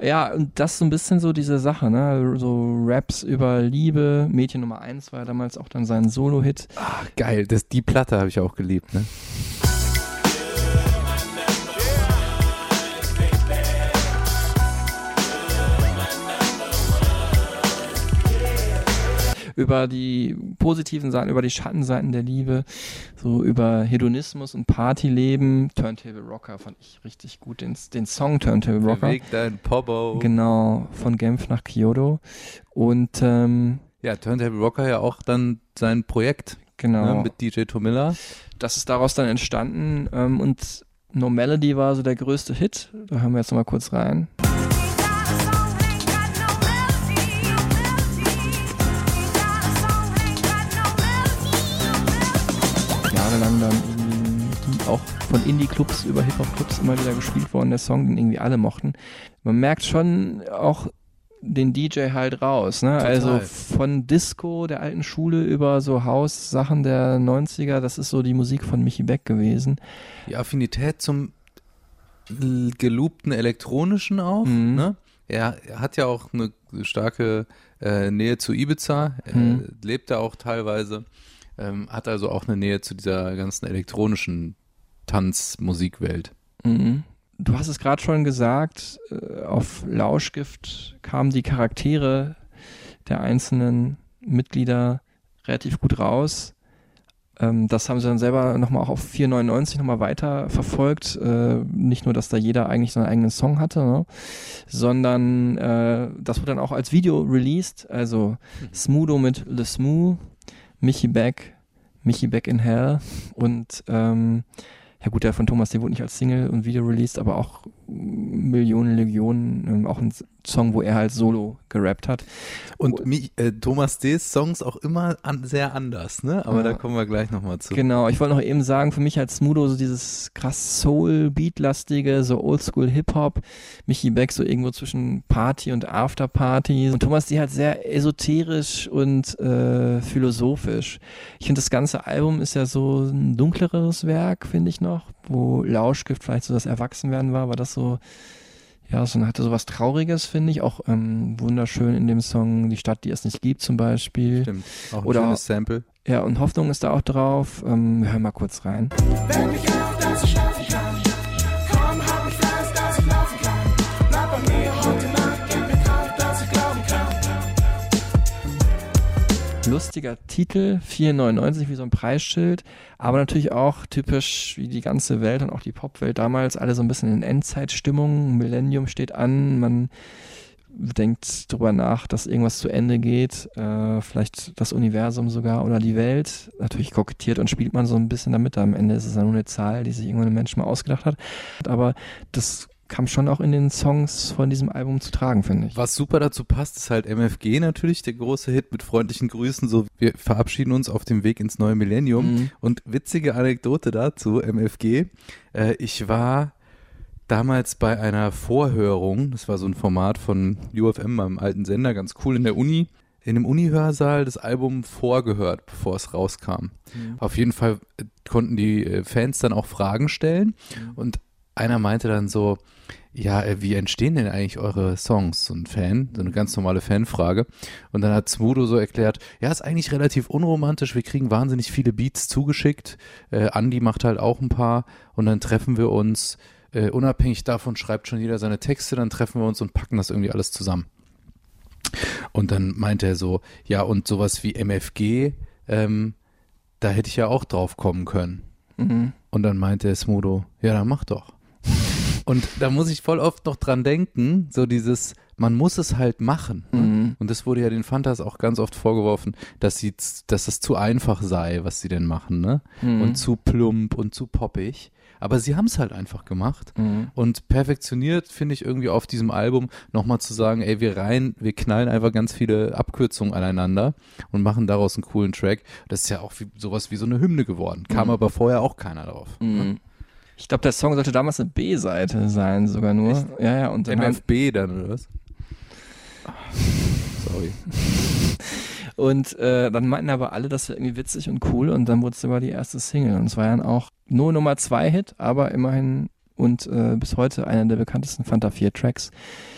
Ja, und das ist so ein bisschen so diese Sache, ne? So Raps über Liebe. Mädchen Nummer eins war ja damals auch dann sein Solo-Hit. Ah, geil, das, die Platte habe ich auch geliebt, ne? Über die positiven Seiten, über die Schattenseiten der Liebe, so über Hedonismus und Partyleben. Turntable Rocker fand ich richtig gut, den, den Song Turntable Rocker. Beweg dein Popo. Genau, von Genf nach Kyoto. Und ähm, Ja, Turntable Rocker ja auch dann sein Projekt Genau. ne, mit DJ Tomilla. das ist daraus dann entstanden. Ähm, und No Melody war so der größte Hit. Da hören wir jetzt nochmal kurz rein. Dann irgendwie auch von Indie-Clubs über Hip-Hop-Clubs immer wieder gespielt worden, der Song, den irgendwie alle mochten. Man merkt schon auch den DJ halt raus, ne? Total. Also von Disco der alten Schule über so House-Sachen der 90er, das ist so die Musik von Michi Beck gewesen. Die Affinität zum gelobten elektronischen auch, Mhm. ne? Er, hat ja auch eine starke äh, Nähe zu Ibiza, er Mhm. lebt da auch teilweise, ähm, hat also auch eine Nähe zu dieser ganzen elektronischen Tanzmusikwelt. Mhm. Du hast es gerade schon gesagt, äh, auf Lauschgift kamen die Charaktere der einzelnen Mitglieder relativ gut raus. Ähm, das haben sie dann selber nochmal auch auf 499 nochmal weiter verfolgt. Äh, nicht nur, dass da jeder eigentlich seinen eigenen Song hatte, ne? sondern äh, das wurde dann auch als Video released. Also Smudo mit Le Smoo, Michi Beck, Michi Beck in Hell und ähm, ja gut, der von Thomas, der wurde nicht als Single und Video released, aber auch Millionen, Legionen, ähm, auch ein Song, wo er halt solo gerappt hat. Und Mi, äh, Thomas D.'s Songs auch immer an, sehr anders, ne? Aber Ja. da kommen wir gleich nochmal zu. Genau, ich wollte noch eben sagen, für mich als Smudo so dieses krass Soul-Beat-lastige, so Oldschool-Hip-Hop, Michi Beck so irgendwo zwischen Party und Afterparty und Thomas die halt sehr esoterisch und äh, philosophisch. Ich finde, das ganze Album ist ja so ein dunkleres Werk, finde ich noch, wo Lauschgift vielleicht so das Erwachsenwerden war, war das so ja, so hatte sowas Trauriges, finde ich. Auch ähm, wunderschön in dem Song Die Stadt, die es nicht gibt, zum Beispiel. Stimmt. Auch ein Oder, schönes Sample. Ja, und Hoffnung ist da auch drauf. Ähm, wir hören mal kurz rein. Wenn mich auf, dass ich Lustiger Titel, 4,99 wie so ein Preisschild, aber natürlich auch typisch wie die ganze Welt und auch die Popwelt damals, alle so ein bisschen in Endzeitstimmung. Millennium steht an, man denkt drüber nach, dass irgendwas zu Ende geht, äh, vielleicht das Universum sogar oder die Welt. Natürlich kokettiert und spielt man so ein bisschen damit. Am Ende ist es ja nur eine Zahl, die sich irgendwann ein Mensch mal ausgedacht hat. Aber das kam schon auch in den Songs von diesem Album zu tragen, finde ich. Was super dazu passt, ist halt MFG natürlich, der große Hit mit freundlichen Grüßen. So, wir verabschieden uns auf dem Weg ins neue Millennium. Mhm. Und witzige Anekdote dazu, MFG. Äh, ich war damals bei einer Vorhörung, das war so ein Format von UFM, meinem alten Sender, ganz cool in der Uni, in einem Uni-Hörsaal das Album vorgehört, bevor es rauskam. Mhm. Auf jeden Fall konnten die äh, Fans dann auch Fragen stellen und einer meinte dann so, ja, äh, wie entstehen denn eigentlich eure Songs? So ein Fan, so eine ganz normale Fanfrage. Und dann hat Smudo so erklärt, ja, ist eigentlich relativ unromantisch, wir kriegen wahnsinnig viele Beats zugeschickt. Äh, Andy macht halt auch ein paar und dann treffen wir uns, äh, unabhängig davon schreibt schon jeder seine Texte, dann treffen wir uns und packen das irgendwie alles zusammen. Und dann meinte er so, ja, und sowas wie MFG, ähm, da hätte ich ja auch drauf kommen können. Mhm. Und dann meinte Smudo, ja, dann mach doch. Und da muss ich voll oft noch dran denken, so dieses, man muss es halt machen. Ne? Mhm. Und das wurde ja den Fantas auch ganz oft vorgeworfen, dass sie, dass das zu einfach sei, was sie denn machen, ne? Mhm. Und zu plump und zu poppig. Aber sie haben es halt einfach gemacht Mhm. und perfektioniert, finde ich, irgendwie auf diesem Album nochmal zu sagen, ey, wir rein, wir knallen einfach ganz viele Abkürzungen aneinander und machen daraus einen coolen Track. Das ist ja auch wie, sowas wie so eine Hymne geworden. Kam Mhm. aber vorher auch keiner drauf. Mhm. Ich glaube, der Song sollte damals eine B-Seite sein, sogar nur. Ja, ja, und dann MFB dann, oder was? Sorry. <laughs> Und äh, dann meinten aber alle, das wäre irgendwie witzig und cool und dann wurde es sogar die erste Single. Und es war dann auch nur Nummer zwei Hit, aber immerhin und äh, bis heute einer der bekanntesten Fanta 4 Tracks.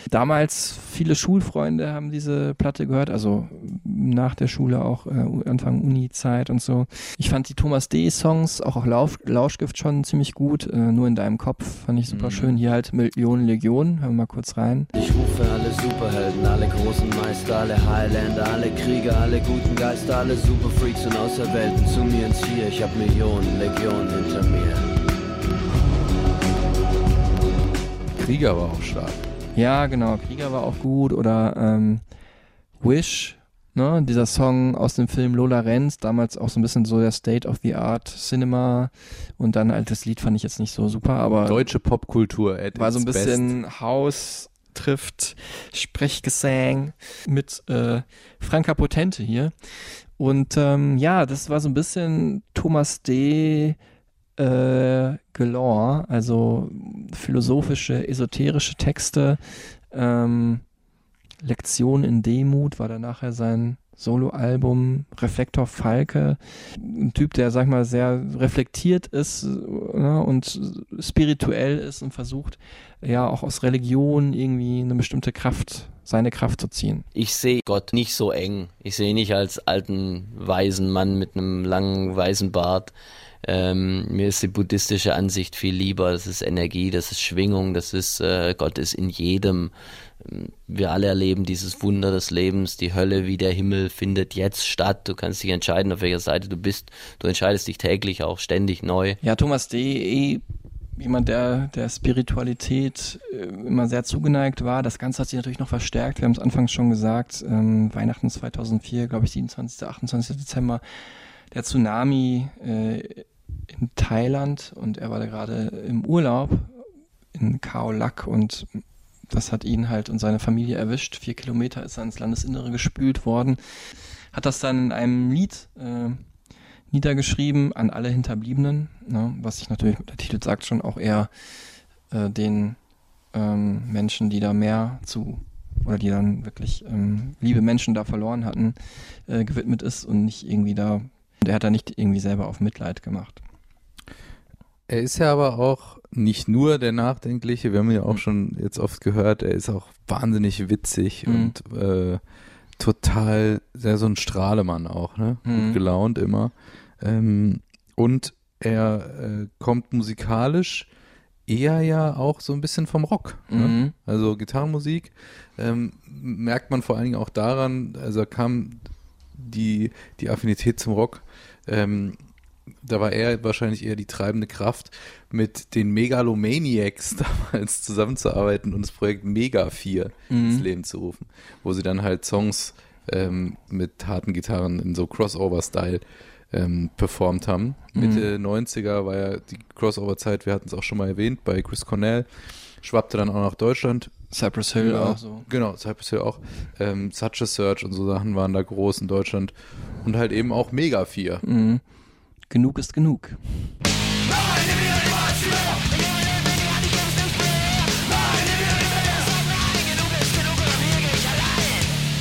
Damals viele Schulfreunde haben diese Platte gehört, also nach der Schule auch äh, Anfang Uni-Zeit und so. Ich fand die Thomas D. Songs, auch auf Lauf, Lauschgift schon ziemlich gut, äh, nur in deinem Kopf fand ich super schön. Hier halt Millionen Legion, hören wir mal kurz rein. Ich rufe alle Superhelden, alle großen Meister, alle Highlander, alle Krieger, alle guten Geister, alle Superfreaks und Außerwelten zu mir ins Vier. Ich hab Millionen, Legionen hinter mir. Krieger war auch stark. Ja, genau. Krieger war auch gut. Oder ähm, Wish, ne? dieser Song aus dem Film Lola Renz, damals auch so ein bisschen so der State of the Art Cinema. Und dann halt das Lied fand ich jetzt nicht so super, aber. Deutsche Popkultur War so ein bisschen Haus trifft Sprechgesang mit äh, Franka Potente hier. Und ähm, ja, das war so ein bisschen Thomas D. Äh, Galore, also philosophische, esoterische Texte. Ähm, Lektion in Demut war dann nachher sein Soloalbum Reflektor Falke. Ein Typ, der, sag mal, sehr reflektiert ist ne, und spirituell ist und versucht, ja, auch aus Religion irgendwie eine bestimmte Kraft, seine Kraft zu ziehen. Ich sehe Gott nicht so eng. Ich sehe ihn nicht als alten, weisen Mann mit einem langen, weißen Bart. Ähm, mir ist die buddhistische Ansicht viel lieber. Das ist Energie, das ist Schwingung, das ist, äh, Gott ist in jedem. Wir alle erleben dieses Wunder des Lebens. Die Hölle wie der Himmel findet jetzt statt. Du kannst dich entscheiden, auf welcher Seite du bist. Du entscheidest dich täglich auch ständig neu. Ja, Thomas D. eh jemand, der der Spiritualität äh, immer sehr zugeneigt war. Das Ganze hat sich natürlich noch verstärkt. Wir haben es anfangs schon gesagt. Ähm, Weihnachten 2004, glaube ich, 27., 28. Dezember. Der Tsunami äh, in Thailand und er war da gerade im Urlaub in Khao Lak und das hat ihn halt und seine Familie erwischt. Vier Kilometer ist er ins Landesinnere gespült worden. Hat das dann in einem Lied äh, niedergeschrieben an alle Hinterbliebenen, ne, was sich natürlich, der Titel sagt schon auch eher äh, den ähm, Menschen, die da mehr zu oder die dann wirklich ähm, liebe Menschen da verloren hatten, äh, gewidmet ist und nicht irgendwie da, der hat da nicht irgendwie selber auf Mitleid gemacht. Er ist ja aber auch nicht nur der Nachdenkliche, wir haben ja auch schon jetzt oft gehört, er ist auch wahnsinnig witzig Mhm. und äh, total, sehr so ein Strahlemann auch, ne? Mhm. Gut gelaunt immer. Ähm, und er äh, kommt musikalisch eher ja auch so ein bisschen vom Rock. Mhm. Ne? Also Gitarrenmusik ähm, merkt man vor allen Dingen auch daran, also kam die, die Affinität zum Rock ähm, da war er wahrscheinlich eher die treibende Kraft, mit den Megalomaniacs <laughs> damals zusammenzuarbeiten und das Projekt Mega 4 Mhm. ins Leben zu rufen, wo sie dann halt Songs ähm, mit harten Gitarren in so Crossover-Style ähm, performt haben. Mhm. Mitte 90er war ja die Crossover-Zeit, wir hatten es auch schon mal erwähnt, bei Chris Cornell, schwappte dann auch nach Deutschland. Cypress Hill ja, auch so. Genau, Cypress Hill auch. Ähm, Such a Search und so Sachen waren da groß in Deutschland. Und halt eben auch Mega 4. Mhm. Genug ist genug.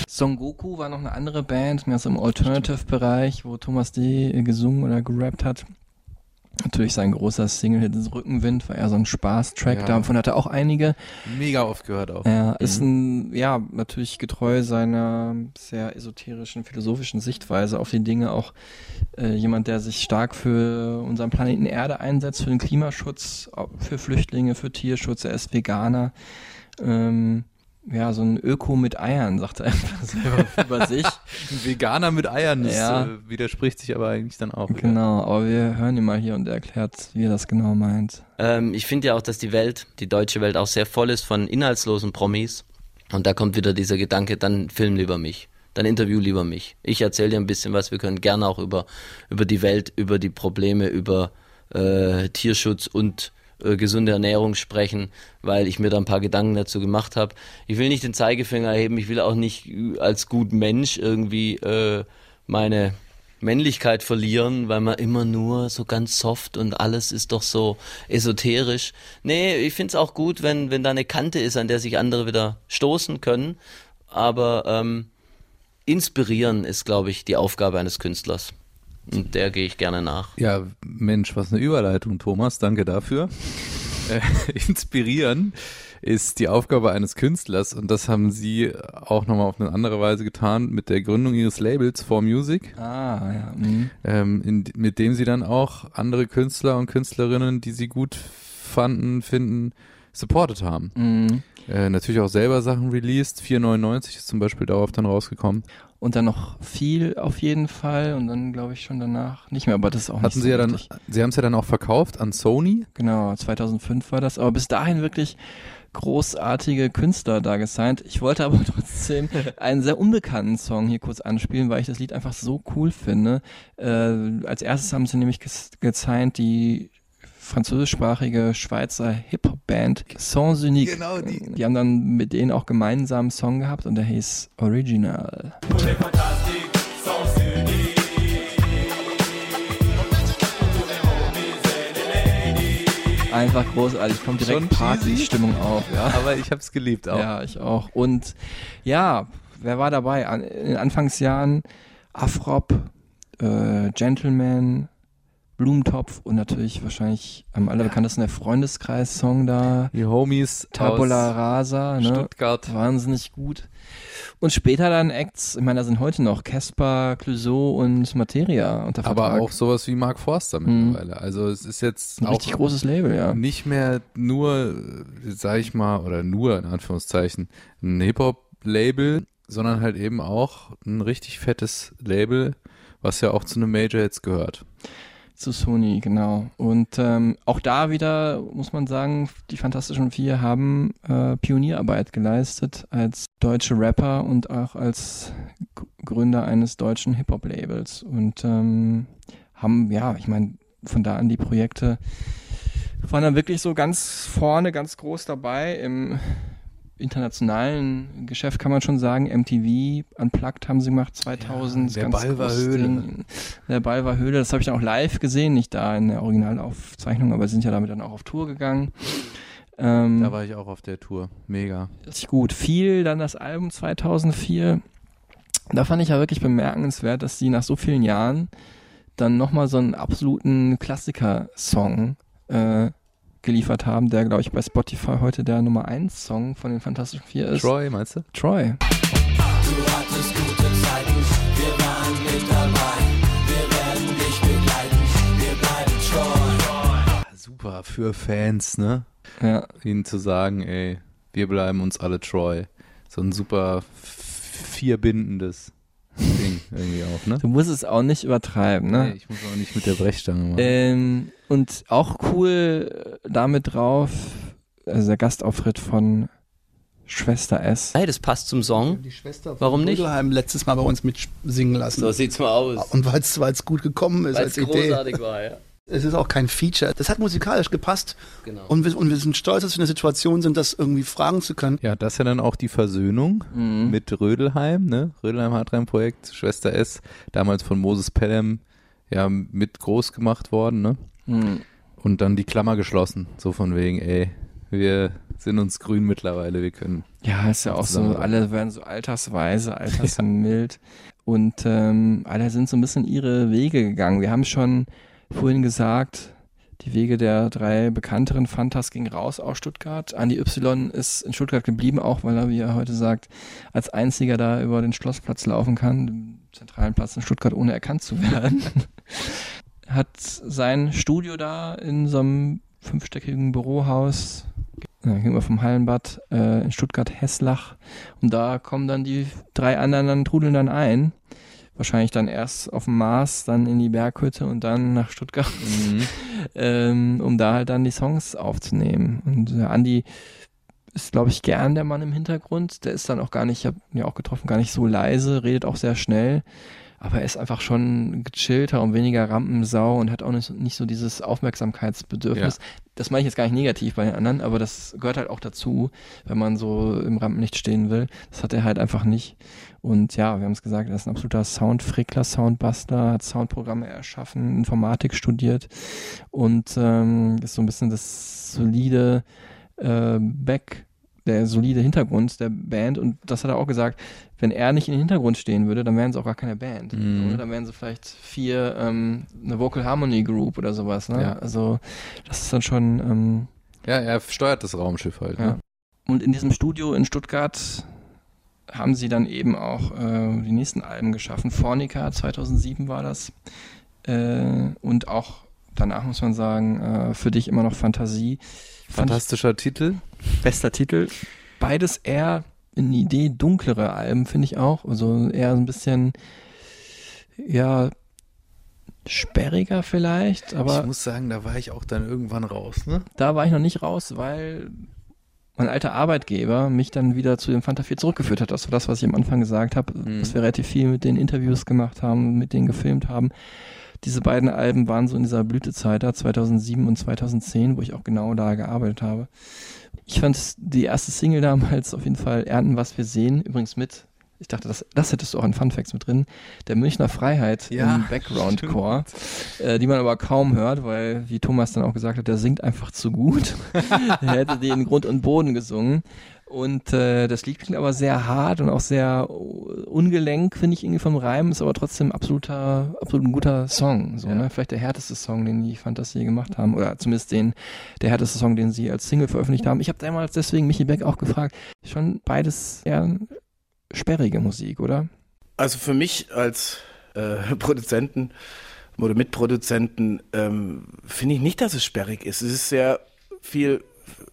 Son Goku war noch eine andere Band, mehr so im Alternative-Bereich, wo Thomas D. gesungen oder gerappt hat. Natürlich sein großer Single-Hit Rückenwind, war eher so ein Spaß-Track, Ja. davon hat er auch einige. Mega oft gehört auch. Er ist ein, ja, natürlich getreu seiner sehr esoterischen, philosophischen Sichtweise auf die Dinge, auch äh, jemand, der sich stark für unseren Planeten Erde einsetzt, für den Klimaschutz, für Flüchtlinge, für Tierschutz, er ist Veganer. Ähm, ja, so ein Öko mit Eiern, sagt er einfach selber <laughs> über sich. Ein Veganer mit Eiern, das Ja. äh, widerspricht sich aber eigentlich dann auch. wieder. Genau, aber wir hören ihn mal hier und er erklärt, wie er das genau meint. Ähm, ich finde ja auch, dass die Welt, die deutsche Welt auch sehr voll ist von inhaltslosen Promis. Und da kommt wieder dieser Gedanke, dann film lieber mich. Dann interview lieber mich. Ich erzähle dir ein bisschen was. Wir können gerne auch über, über die Welt, über die Probleme, über äh, Tierschutz und äh, gesunde Ernährung sprechen, weil ich mir da ein paar Gedanken dazu gemacht habe. Ich will nicht den Zeigefinger heben, ich will auch nicht äh, als gut Mensch irgendwie äh, meine Männlichkeit verlieren, weil man immer nur so ganz soft und alles ist doch so esoterisch. Nee, ich find's auch gut, wenn, wenn da eine Kante ist, an der sich andere wieder stoßen können. Aber ähm, inspirieren ist, glaube ich, die Aufgabe eines Künstlers. Und der gehe ich gerne nach. Ja, Mensch, was eine Überleitung, Thomas. Danke dafür. äh, <laughs> inspirieren ist die Aufgabe eines Künstlers und das haben Sie auch nochmal auf eine andere Weise getan mit der Gründung Ihres Labels For Music. Ah, ja. Mhm. Ähm, in, mit dem Sie dann auch andere Künstler und Künstlerinnen, die Sie gut fanden, finden, supported haben. Mhm. Äh, natürlich auch selber Sachen released. 4,99 ist zum Beispiel darauf dann rausgekommen. Und dann noch viel auf jeden Fall und dann glaube ich schon danach nicht mehr, aber das ist auch nicht Hatten so Sie ja dann. Sie haben es ja dann auch verkauft an Sony. Genau, 2005 war das, aber bis dahin wirklich großartige Künstler da gesigned. Ich wollte aber <laughs> trotzdem einen sehr unbekannten Song hier kurz anspielen, weil ich das Lied einfach so cool finde. Äh, als erstes haben sie nämlich ges- gesigned die französischsprachige Schweizer Hip-Hop-Band Sans Unique. Genau, die. Die haben dann mit denen auch gemeinsam einen Song gehabt und der hieß Original. Einfach großartig, kommt direkt Party-Stimmung auf, ja. Aber ich habe es geliebt auch. Ja, ich auch. Und ja, wer war dabei? An, in den Anfangsjahren Afrop, äh, Gentleman, Blumentopf und natürlich wahrscheinlich am allerbekanntesten der Freundeskreis-Song da. Die Homies Tabula Rasa, ne? Stuttgart. Wahnsinnig gut. Und später dann Acts, ich meine, da sind heute noch Casper, Clouseau und Materia unter Aber Vertrag. auch sowas wie Mark Forster mittlerweile. Also es ist jetzt Ein auch richtig großes Label, ja. nicht mehr nur, sag ich mal, oder nur in Anführungszeichen, ein Hip-Hop-Label, sondern halt eben auch ein richtig fettes Label, was ja auch zu einem Major jetzt gehört. Zu Sony, genau. Und ähm, auch da wieder muss man sagen, die Fantastischen Vier haben äh, Pionierarbeit geleistet als deutsche Rapper und auch als Gründer eines deutschen Hip-Hop-Labels. Und ähm, haben, ja, ich meine, von da an die Projekte waren dann wirklich so ganz vorne, ganz groß dabei im internationalen Geschäft kann man schon sagen, MTV Unplugged haben sie gemacht 2000. der ganz Ball war Höhle. Der Ball war Höhle, das habe ich dann auch live gesehen, nicht da in der Originalaufzeichnung, aber sind ja damit dann auch auf Tour gegangen. Ähm, Da war ich auch auf der Tour. Mega. richtig gut. Viel dann das Album 2004. Da fand ich ja wirklich bemerkenswert, dass die nach so vielen Jahren dann nochmal so einen absoluten Klassiker-Song äh, geliefert haben, der, glaube ich, bei Spotify heute der Nummer 1 Song von den Fantastischen Vier ist. Troy, meinst du? Troy. Du hattest gute Zeiten, wir waren mit dabei. Wir werden dich begleiten, wir bleiben treu. Super für Fans, ne? Ja. Ihnen zu sagen, ey, wir bleiben uns alle treu. So ein super vierbindendes Ding irgendwie auch, ne? Du musst es auch nicht übertreiben, ne? Nee, ich muss auch nicht mit der Brechstange machen. Ähm, und auch cool äh, damit drauf, also der Gastauftritt von Schwester S. Hey, das passt zum Song. Die Schwester von Warum nicht? Rödelheim letztes Mal bei uns mitsingen lassen. So sieht's mal aus. Und weil es gut gekommen ist Weil als es Idee. großartig war, ja. Es ist auch kein Feature. Das hat musikalisch gepasst. Genau. Und wir, und wir sind stolz, dass wir in der Situation sind, das irgendwie fragen zu können. Ja, das ist ja dann auch die Versöhnung Mhm. mit Rödelheim, ne? Rödelheim Hartreim-Projekt, Schwester S, damals von Moses Pelham ja mit groß gemacht worden, ne? Mhm. Und dann die Klammer geschlossen, so von wegen, ey, wir sind uns grün mittlerweile, wir können. Ja, ist ja auch so, alle werden so altersweise, <laughs> altersmild. Und ähm, alle sind so ein bisschen ihre Wege gegangen. Wir haben schon vorhin gesagt, die Wege der drei bekannteren Fantas gingen raus aus Stuttgart. Andi Y ist in Stuttgart geblieben, auch weil er, wie er heute sagt, als einziger da über den Schlossplatz laufen kann, dem zentralen Platz in Stuttgart, ohne erkannt zu werden. <laughs> Hat sein Studio da in so einem fünfstöckigen Bürohaus gegenüber vom Hallenbad äh, in Stuttgart-Hesslach. Und da kommen dann die drei anderen, dann trudeln dann ein. Wahrscheinlich dann erst auf dem Mars, dann in die Berghütte und dann nach Stuttgart, Mhm. <laughs> ähm, um da halt dann die Songs aufzunehmen. Und äh, Andi ist, glaube ich, gern der Mann im Hintergrund. Der ist dann auch gar nicht, ich habe ihn ja auch getroffen, gar nicht so leise, redet auch sehr schnell. Aber er ist einfach schon gechillter und weniger Rampensau und hat auch nicht, nicht so dieses Aufmerksamkeitsbedürfnis. Ja. Das meine ich jetzt gar nicht negativ bei den anderen, aber das gehört halt auch dazu, wenn man so im Rampenlicht stehen will. Das hat er halt einfach nicht. Und ja, wir haben es gesagt, er ist ein absoluter Soundfrickler, Soundbastler, hat Soundprogramme erschaffen, Informatik studiert und ähm, ist so ein bisschen das solide äh, Back, der solide Hintergrund der Band. Und das hat er auch gesagt, wenn er nicht in den Hintergrund stehen würde, dann wären sie auch gar keine Band. Mhm. Oder? Dann wären sie vielleicht vier, ähm, eine Vocal Harmony Group oder sowas. Ne? Ja. Also das ist dann schon... Ähm, Ja, er steuert das Raumschiff halt. ja. Ne? Und in diesem Studio in Stuttgart haben sie dann eben auch äh, die nächsten Alben geschaffen. Fornica 2007 war das. Äh, und auch danach muss man sagen, äh, für dich immer noch Fantasie. Fantastischer Titel. Bester Titel. Beides eher in die Idee dunklere Alben, finde ich auch. Also eher so ein bisschen, ja, sperriger vielleicht, aber ich muss sagen, da war ich auch dann irgendwann raus, ne? da war ich noch nicht raus, weil mein alter Arbeitgeber mich dann wieder zu dem Fanta 4 zurückgeführt hat. Das war das, was ich am Anfang gesagt habe, Mhm. dass wir relativ viel mit den Interviews gemacht haben, mit denen gefilmt haben. Diese beiden Alben waren so in dieser Blütezeit da, 2007 und 2010, wo ich auch genau da gearbeitet habe. Ich fand die erste Single damals auf jeden Fall Ernten, was wir sehen, übrigens mit, ich dachte, das, das hättest du auch in Fun Facts mit drin, der Münchner Freiheit Ja, im Background-Chor, äh, die man aber kaum hört, weil, wie Thomas dann auch gesagt hat, der singt einfach zu gut. <laughs> er hätte den Grund und Boden gesungen. Und äh, das Lied klingt aber sehr hart und auch sehr ungelenk, finde ich irgendwie vom Reim, ist aber trotzdem absoluter, absolut ein guter Song. So, ne? Vielleicht der härteste Song, den die Fantasie gemacht haben. Oder zumindest den, der härteste Song, den sie als Single veröffentlicht haben. Ich habe damals deswegen Michi Beck auch gefragt. Schon beides eher sperrige Musik, oder? Also für mich als äh, <laughs> Produzenten oder Mitproduzenten ähm, finde ich nicht, dass es sperrig ist. Es ist sehr viel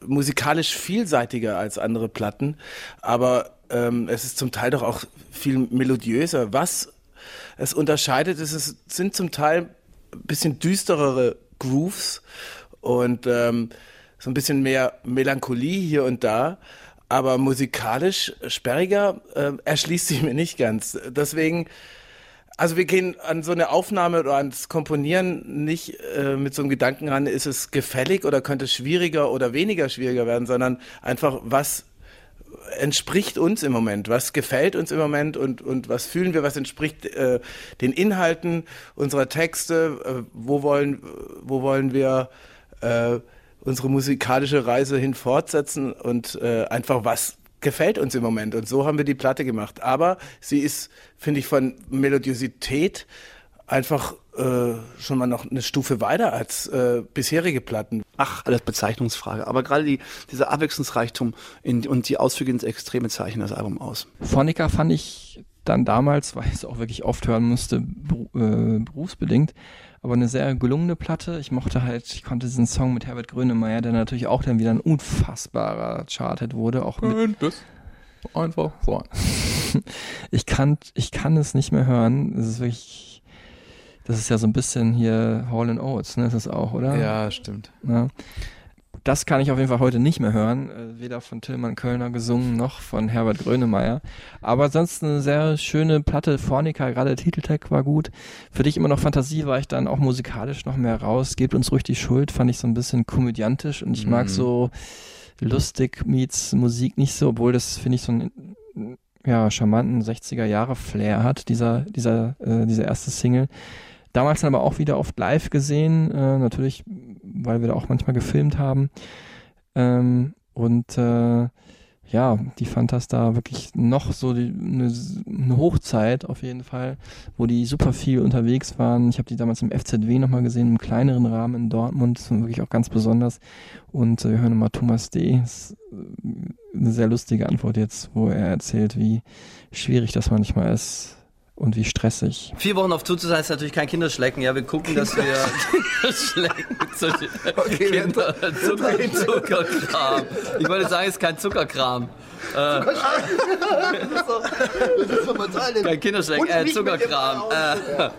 musikalisch vielseitiger als andere Platten, aber ähm, es ist zum Teil doch auch viel melodiöser. Was es unterscheidet, ist, es sind zum Teil ein bisschen düsterere Grooves und ähm, so ein bisschen mehr Melancholie hier und da. Aber musikalisch sperriger äh, erschließt sich mir nicht ganz. Deswegen, also wir gehen an so eine Aufnahme oder ans Komponieren nicht äh, mit so einem Gedanken ran, ist es gefällig oder könnte es schwieriger oder weniger schwieriger werden, sondern einfach, was entspricht uns im Moment, was gefällt uns im Moment und, und was fühlen wir, was entspricht äh, den Inhalten unserer Texte, äh, wo, wollen, wo wollen wir äh, unsere musikalische Reise hin fortsetzen und äh, einfach was gefällt uns im Moment. Und so haben wir die Platte gemacht. Aber sie ist, finde ich, von Melodiosität einfach äh, schon mal noch eine Stufe weiter als äh, bisherige Platten. Ach, alles Bezeichnungsfrage. Aber gerade die, dieser Abwechslungsreichtum in, und die Ausflüge ins Extreme zeichnen das Album aus. Phonica fand ich dann damals, weil ich es auch wirklich oft hören musste, beru äh, berufsbedingt, aber eine sehr gelungene Platte. Ich mochte halt, ich konnte diesen Song mit Herbert Grönemeyer, der natürlich auch dann wieder ein unfassbarer Charted wurde, auch mit, das einfach so. <laughs> ich kann, ich kann es nicht mehr hören. Es ist wirklich, das ist ja so ein bisschen hier Hall and Oates, ne? Ist das auch, oder? Ja, stimmt. Ja. Das kann ich auf jeden Fall heute nicht mehr hören. Äh, weder von Tillmann Kölner gesungen noch von Herbert Grönemeyer. Aber sonst eine sehr schöne Platte. Fornica, gerade der Titeltag war gut. Für dich immer noch Fantasie war ich dann auch musikalisch noch mehr raus. Gebt uns ruhig die Schuld, fand ich so ein bisschen komödiantisch und ich mag Mhm. so lustig meets Musik nicht so, obwohl das finde ich so einen ja, charmanten 60er Jahre Flair hat, dieser, dieser, äh, diese erste Single. Damals dann aber auch wieder oft live gesehen, äh, natürlich, weil wir da auch manchmal gefilmt haben. Ähm, und äh, ja, die Fantas da wirklich noch so eine, eine Hochzeit auf jeden Fall, wo die super viel unterwegs waren. Ich habe die damals im FZW nochmal gesehen, im kleineren Rahmen in Dortmund, wirklich auch ganz besonders. Und äh, wir hören nochmal Thomas D. Ist äh, eine sehr lustige Antwort jetzt, wo er erzählt, wie schwierig das manchmal ist, und wie stressig. Vier Wochen auf Tour zu sein ist natürlich kein Kinderschlecken. Ja, wir gucken, dass wir Kinderschlecken, <laughs> Kinder, Zucker, Zuckerkram. Ich wollte sagen, es ist kein Zuckerkram. Äh, <laughs> das ist so, das ist so total kein Kinderschlecken, äh, Zuckerkram. Äh,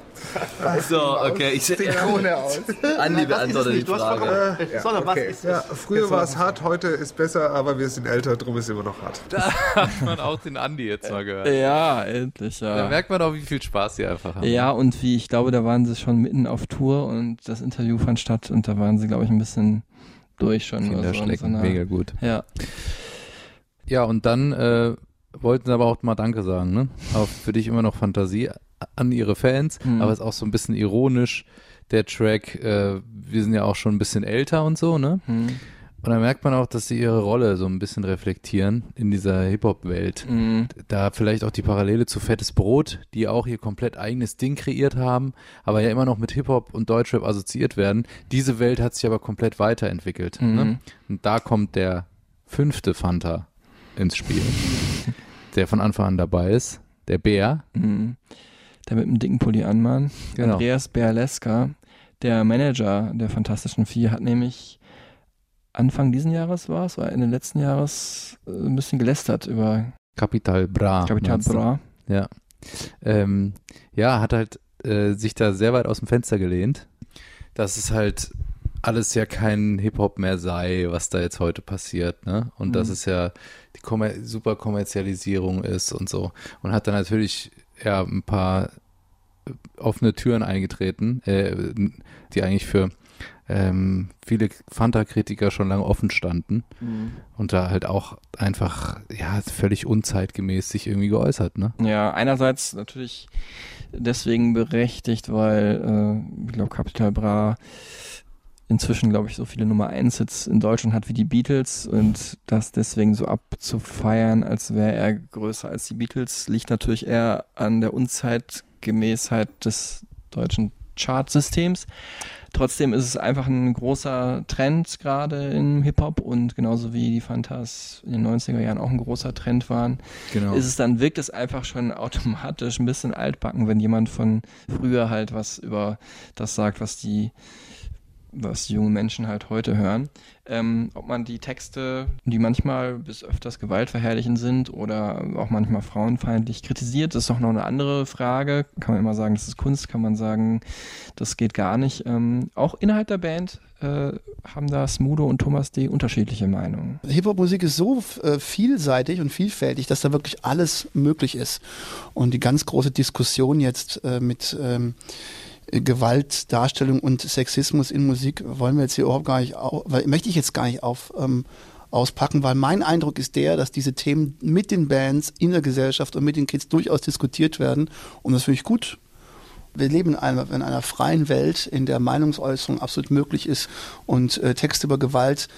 so, okay. Ich Die Krone aus. Andi beantwortet die Frage. Äh, Sondern was okay. ist ja, früher war es hart, heute ist besser, aber wir sind älter, drum ist es immer noch hart. <laughs> Da hat man auch den Andi jetzt mal gehört. Ja, endlich, ja. Da merkt man auch, wie viel Spaß sie einfach haben. Ja, und wie, ich glaube, da waren sie schon mitten auf Tour und das Interview fand statt und da waren sie, glaube ich, ein bisschen durch schon. oder so einer- mega gut. Ja. Ja, und dann äh, wollten sie aber auch mal Danke sagen, ne? Auch für dich immer noch Fantasie an ihre Fans, Mhm. aber ist auch so ein bisschen ironisch. Der Track, äh, wir sind ja auch schon ein bisschen älter und so, ne? Mhm. Und da merkt man auch, dass sie ihre Rolle so ein bisschen reflektieren in dieser Hip-Hop-Welt. Mhm. Da vielleicht auch die Parallele zu Fettes Brot, die auch ihr komplett eigenes Ding kreiert haben, aber ja immer noch mit Hip-Hop und Deutschrap assoziiert werden. Diese Welt hat sich aber komplett weiterentwickelt. Mhm. Ne? Und da kommt der fünfte Fanta ins Spiel, der von Anfang an dabei ist, der Bär. Mhm. Der mit dem dicken Pulli anmann. Genau. Andreas Berleska, der Manager der Fantastischen Vier, hat nämlich Anfang diesen Jahres war es, oder Ende letzten Jahres äh, ein bisschen gelästert über Capital Bra. Capital du? Bra. Ja. Ähm, ja, hat halt äh, sich da sehr weit aus dem Fenster gelehnt, dass es halt alles ja kein Hip-Hop mehr sei, was da jetzt heute passiert, ne? Und dass Mhm. es ja die Kommer super Kommerzialisierung ist und so. Und hat dann natürlich ja ein paar äh, offene Türen eingetreten, äh, die eigentlich für ähm, viele Fanta-Kritiker schon lange offen standen Mhm. und da halt auch einfach ja völlig unzeitgemäß sich irgendwie geäußert, ne? Ja, einerseits natürlich deswegen berechtigt, weil äh, ich glaube Capital Bra inzwischen, glaube ich, so viele Nummer 1 Hits in Deutschland hat wie die Beatles und das deswegen so abzufeiern, als wäre er größer als die Beatles, liegt natürlich eher an der Unzeitgemäßheit des deutschen Chartsystems. Trotzdem ist es einfach ein großer Trend gerade im Hip-Hop und genauso wie die Fantas in den 90er Jahren auch ein großer Trend waren, Genau. ist es dann, wirkt es einfach schon automatisch ein bisschen altbacken, wenn jemand von früher halt was über das sagt, was die was die jungen Menschen halt heute hören. Ähm, ob man die Texte, die manchmal bis öfters gewaltverherrlichend sind oder auch manchmal frauenfeindlich kritisiert, ist doch noch eine andere Frage. Kann man immer sagen, das ist Kunst, kann man sagen, das geht gar nicht. Ähm, auch innerhalb der Band äh, haben da Smudo und Thomas D. unterschiedliche Meinungen. Hip-Hop-Musik ist so äh, vielseitig und vielfältig, dass da wirklich alles möglich ist. Und die ganz große Diskussion jetzt äh, mit ähm, Gewaltdarstellung und Sexismus in Musik wollen wir jetzt hier überhaupt gar nicht, au weil, möchte ich jetzt gar nicht auf, ähm, auspacken, weil mein Eindruck ist der, dass diese Themen mit den Bands in der Gesellschaft und mit den Kids durchaus diskutiert werden. Und das finde ich gut. Wir leben in einer, in einer freien Welt, in der Meinungsäußerung absolut möglich ist und äh, Texte über Gewalt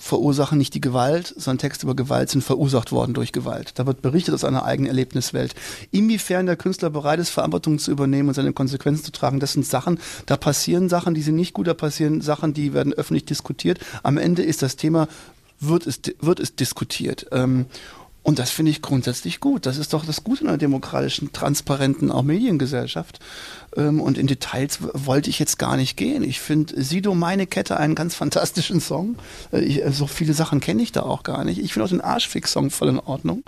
verursachen nicht die Gewalt, sondern Texte über Gewalt sind verursacht worden durch Gewalt. Da wird berichtet aus einer eigenen Erlebniswelt. Inwiefern der Künstler bereit ist, Verantwortung zu übernehmen und seine Konsequenzen zu tragen, das sind Sachen, da passieren Sachen, die sind nicht gut, da passieren Sachen, die werden öffentlich diskutiert. Am Ende ist das Thema, wird es, wird es diskutiert. Ähm, und das finde ich grundsätzlich gut. Das ist doch das Gute in einer demokratischen, transparenten auch Mediengesellschaft. Ähm, und in Details wollte ich jetzt gar nicht gehen. Ich finde Sido meine Kette einen ganz fantastischen Song. Äh, ich, äh, so viele Sachen kenne ich da auch gar nicht. Ich finde auch den Arschfix-Song voll in Ordnung.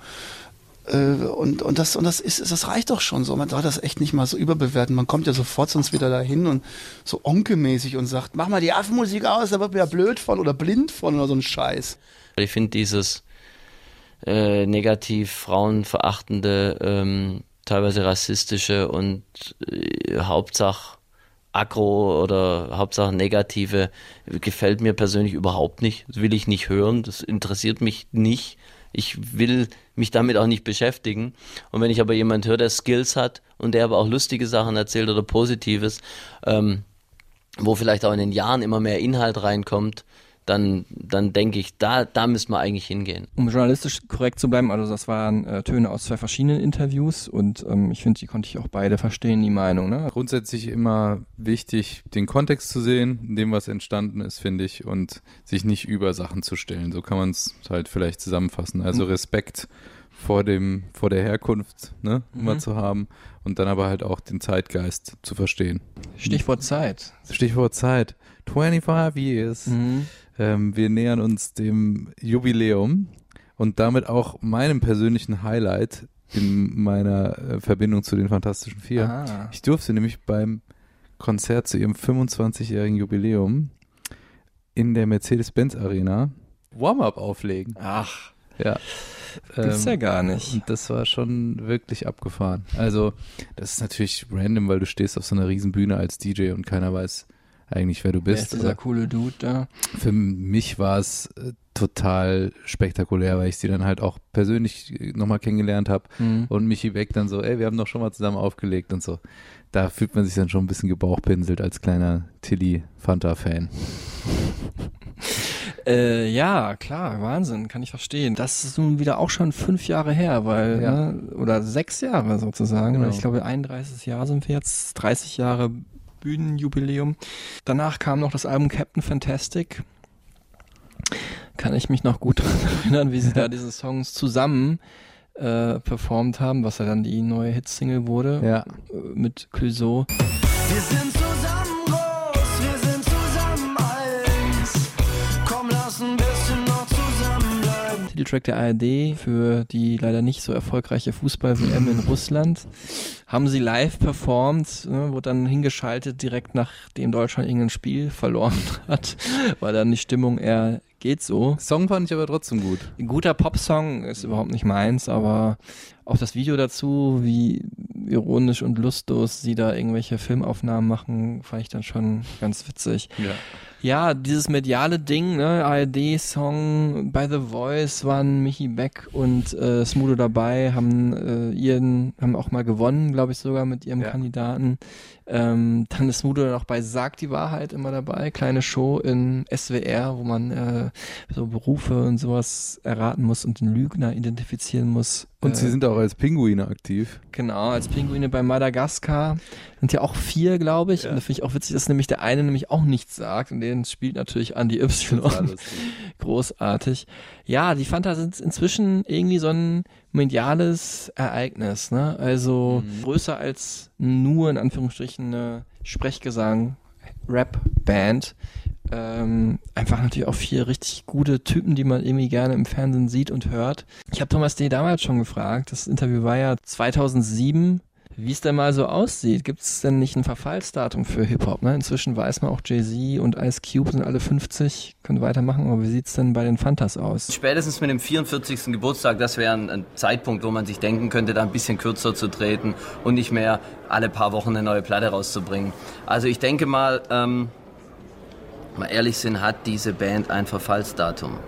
Äh, und, und das, und das ist, das reicht doch schon so. Man darf das echt nicht mal so überbewerten. Man kommt ja sofort sonst wieder dahin und so onkelmäßig und sagt, mach mal die Affenmusik aus, da wird mir ja blöd von oder blind von oder so ein Scheiß. Ich finde dieses äh, negativ frauenverachtende, ähm, teilweise rassistische und äh, Hauptsache aggro oder Hauptsache negative gefällt mir persönlich überhaupt nicht. Das will ich nicht hören. Das interessiert mich nicht. Ich will mich damit auch nicht beschäftigen. Und wenn ich aber jemand höre, der Skills hat und der aber auch lustige Sachen erzählt oder Positives, ähm, wo vielleicht auch in den Jahren immer mehr Inhalt reinkommt, dann, dann denke ich, da, da müssen wir eigentlich hingehen. Um journalistisch korrekt zu bleiben, also das waren äh, Töne aus zwei verschiedenen Interviews und ähm, ich finde, die konnte ich auch beide verstehen, die Meinung. Ne? Grundsätzlich immer wichtig, den Kontext zu sehen, in dem was entstanden ist, finde ich, und sich nicht über Sachen zu stellen. So kann man es halt vielleicht zusammenfassen. Also Respekt vor dem, vor der Herkunft, ne, immer Mhm. zu haben und dann aber halt auch den Zeitgeist zu verstehen. Stichwort Zeit. Stichwort Zeit. 25 years. Mhm. Ähm, wir nähern uns dem Jubiläum und damit auch meinem persönlichen Highlight in meiner äh, Verbindung zu den Fantastischen Vier. Ah. Ich durfte nämlich beim Konzert zu ihrem 25-jährigen Jubiläum in der Mercedes-Benz Arena Warm-up auflegen. Ach. Ja. Ähm, Gibt's ja gar nicht. Das war schon wirklich abgefahren. Also, das ist natürlich random, weil du stehst auf so einer riesen Bühne als DJ und keiner weiß eigentlich, wer du Wer bist. ist dieser coole Dude da? Für mich war es äh, total spektakulär, weil ich sie dann halt auch persönlich nochmal kennengelernt habe Mhm. und Michi Beck dann so, ey, wir haben doch schon mal zusammen aufgelegt und so. Da fühlt man sich dann schon ein bisschen gebauchpinselt als kleiner Tilly Fanta-Fan. <laughs> Äh, ja, klar, Wahnsinn, kann ich verstehen. Das ist nun wieder auch schon fünf Jahre her, weil, Ja. ne, oder sechs Jahre sozusagen. Genau. Ich glaube, 31 Jahre sind wir jetzt, 30 Jahre Bühnenjubiläum. Danach kam noch das Album Captain Fantastic. Kann ich mich noch gut <laughs> daran erinnern, wie sie da diese Songs zusammen äh, performt haben, was ja dann die neue Hitsingle wurde Ja. äh, mit Clouseau. Wir sind zusammen groß, wir sind zusammen eins. Komm, lass ein bisschen noch zusammenbleiben. Titeltrack der ARD für die leider nicht so erfolgreiche Fußball-WM in Russland. Haben sie live performt, ne, wurde dann hingeschaltet, direkt nachdem Deutschland irgendein Spiel verloren <laughs> hat, war dann die Stimmung eher geht so. Song fand ich aber trotzdem gut. Ein guter Popsong ist überhaupt nicht meins, aber auch das Video dazu, wie ironisch und lustlos sie da irgendwelche Filmaufnahmen machen, fand ich dann schon ganz witzig. Ja. Ja, dieses mediale Ding, ne, ARD-Song bei The Voice waren Michi Beck und äh, Smudo dabei, haben äh, ihren, haben auch mal gewonnen, glaube ich sogar mit ihrem Kandidaten. Ähm, dann ist Smudo noch bei Sag die Wahrheit immer dabei, kleine Show in SWR, wo man äh, so Berufe und sowas erraten muss und den Lügner identifizieren muss. Und äh, sie sind auch als Pinguine aktiv. Genau, als Pinguine bei Madagaskar. Sind ja auch vier, glaube ich. Und da finde ich auch witzig, dass nämlich der eine nämlich auch nichts sagt. Und den spielt natürlich Andy Y. <laughs> Großartig. Ja, die Fanta sind inzwischen irgendwie so ein mediales Ereignis. Ne? Also größer als nur in Anführungsstrichen eine Sprechgesang, Rap-Band. Ähm, einfach natürlich auch vier richtig gute Typen, die man irgendwie gerne im Fernsehen sieht und hört. Ich habe Thomas D. damals schon gefragt, das Interview war ja 2007, wie es denn mal so aussieht. Gibt es denn nicht ein Verfallsdatum für Hip-Hop? Ne? Inzwischen weiß man auch, Jay-Z und Ice Cube sind alle 50, können weitermachen, aber wie sieht's denn bei den Fantas aus? Spätestens mit dem 44. Geburtstag, das wäre ein, ein Zeitpunkt, wo man sich denken könnte, da ein bisschen kürzer zu treten und nicht mehr alle paar Wochen eine neue Platte rauszubringen. Also ich denke mal, ähm, mal ehrlich sind, hat diese Band ein Verfallsdatum.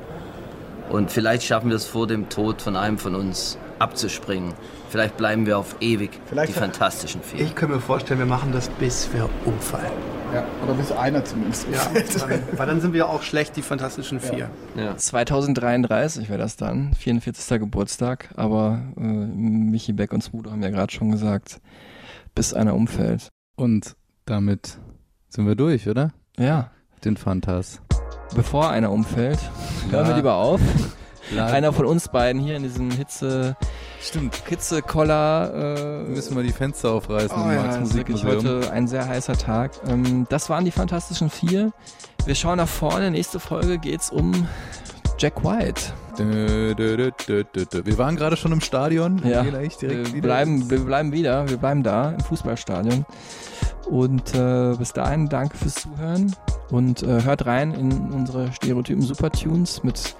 Und vielleicht schaffen wir es vor dem Tod von einem von uns abzuspringen. Vielleicht bleiben wir auf ewig Vielleicht die fantastischen vier. Ich kann mir vorstellen, wir machen das, bis wir umfallen. Ja, oder bis einer zumindest. Ja, <laughs> dann, weil dann sind wir auch schlecht, die Fantastischen Vier. Ja. 2033 wäre das dann, 44. Geburtstag, aber äh, Michi Beck und Smudo haben ja gerade schon gesagt, bis einer umfällt. Und damit sind wir durch, oder? Ja. Den Fantas. Bevor einer umfällt, hören wir Ja. lieber auf. Einer von uns beiden hier in diesem Hitze, Stimmt. Hitze-Koller. Äh, Müssen wir die Fenster aufreißen Oh ja, ist wirklich heute ein sehr heißer Tag. Ähm, das waren die Fantastischen Vier. Wir schauen nach vorne. Nächste Folge geht's um Jack White. Wir waren gerade schon im Stadion. Wir Ja, wir wieder. bleiben, wir bleiben wieder. Wir bleiben da im Fußballstadion. Und äh, bis dahin danke fürs Zuhören und äh, hört rein in unsere Stereotypen Supertunes mit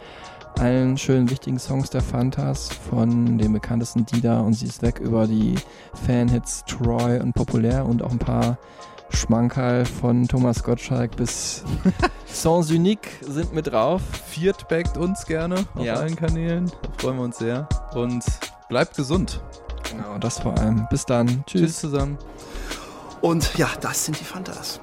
allen schönen wichtigen Songs der Fantas von den bekanntesten Dida und sie ist weg über die Fanhits Troy und Populär und auch ein paar Schmankerl von Thomas Gottschalk bis <laughs> Sans Unique sind mit drauf. Viert backt uns gerne auf Ja. allen Kanälen. Da freuen wir uns sehr. Und bleibt gesund. Genau, das vor allem. Bis dann. Tschüss. Tschüss zusammen. Und ja, das sind die Fantas.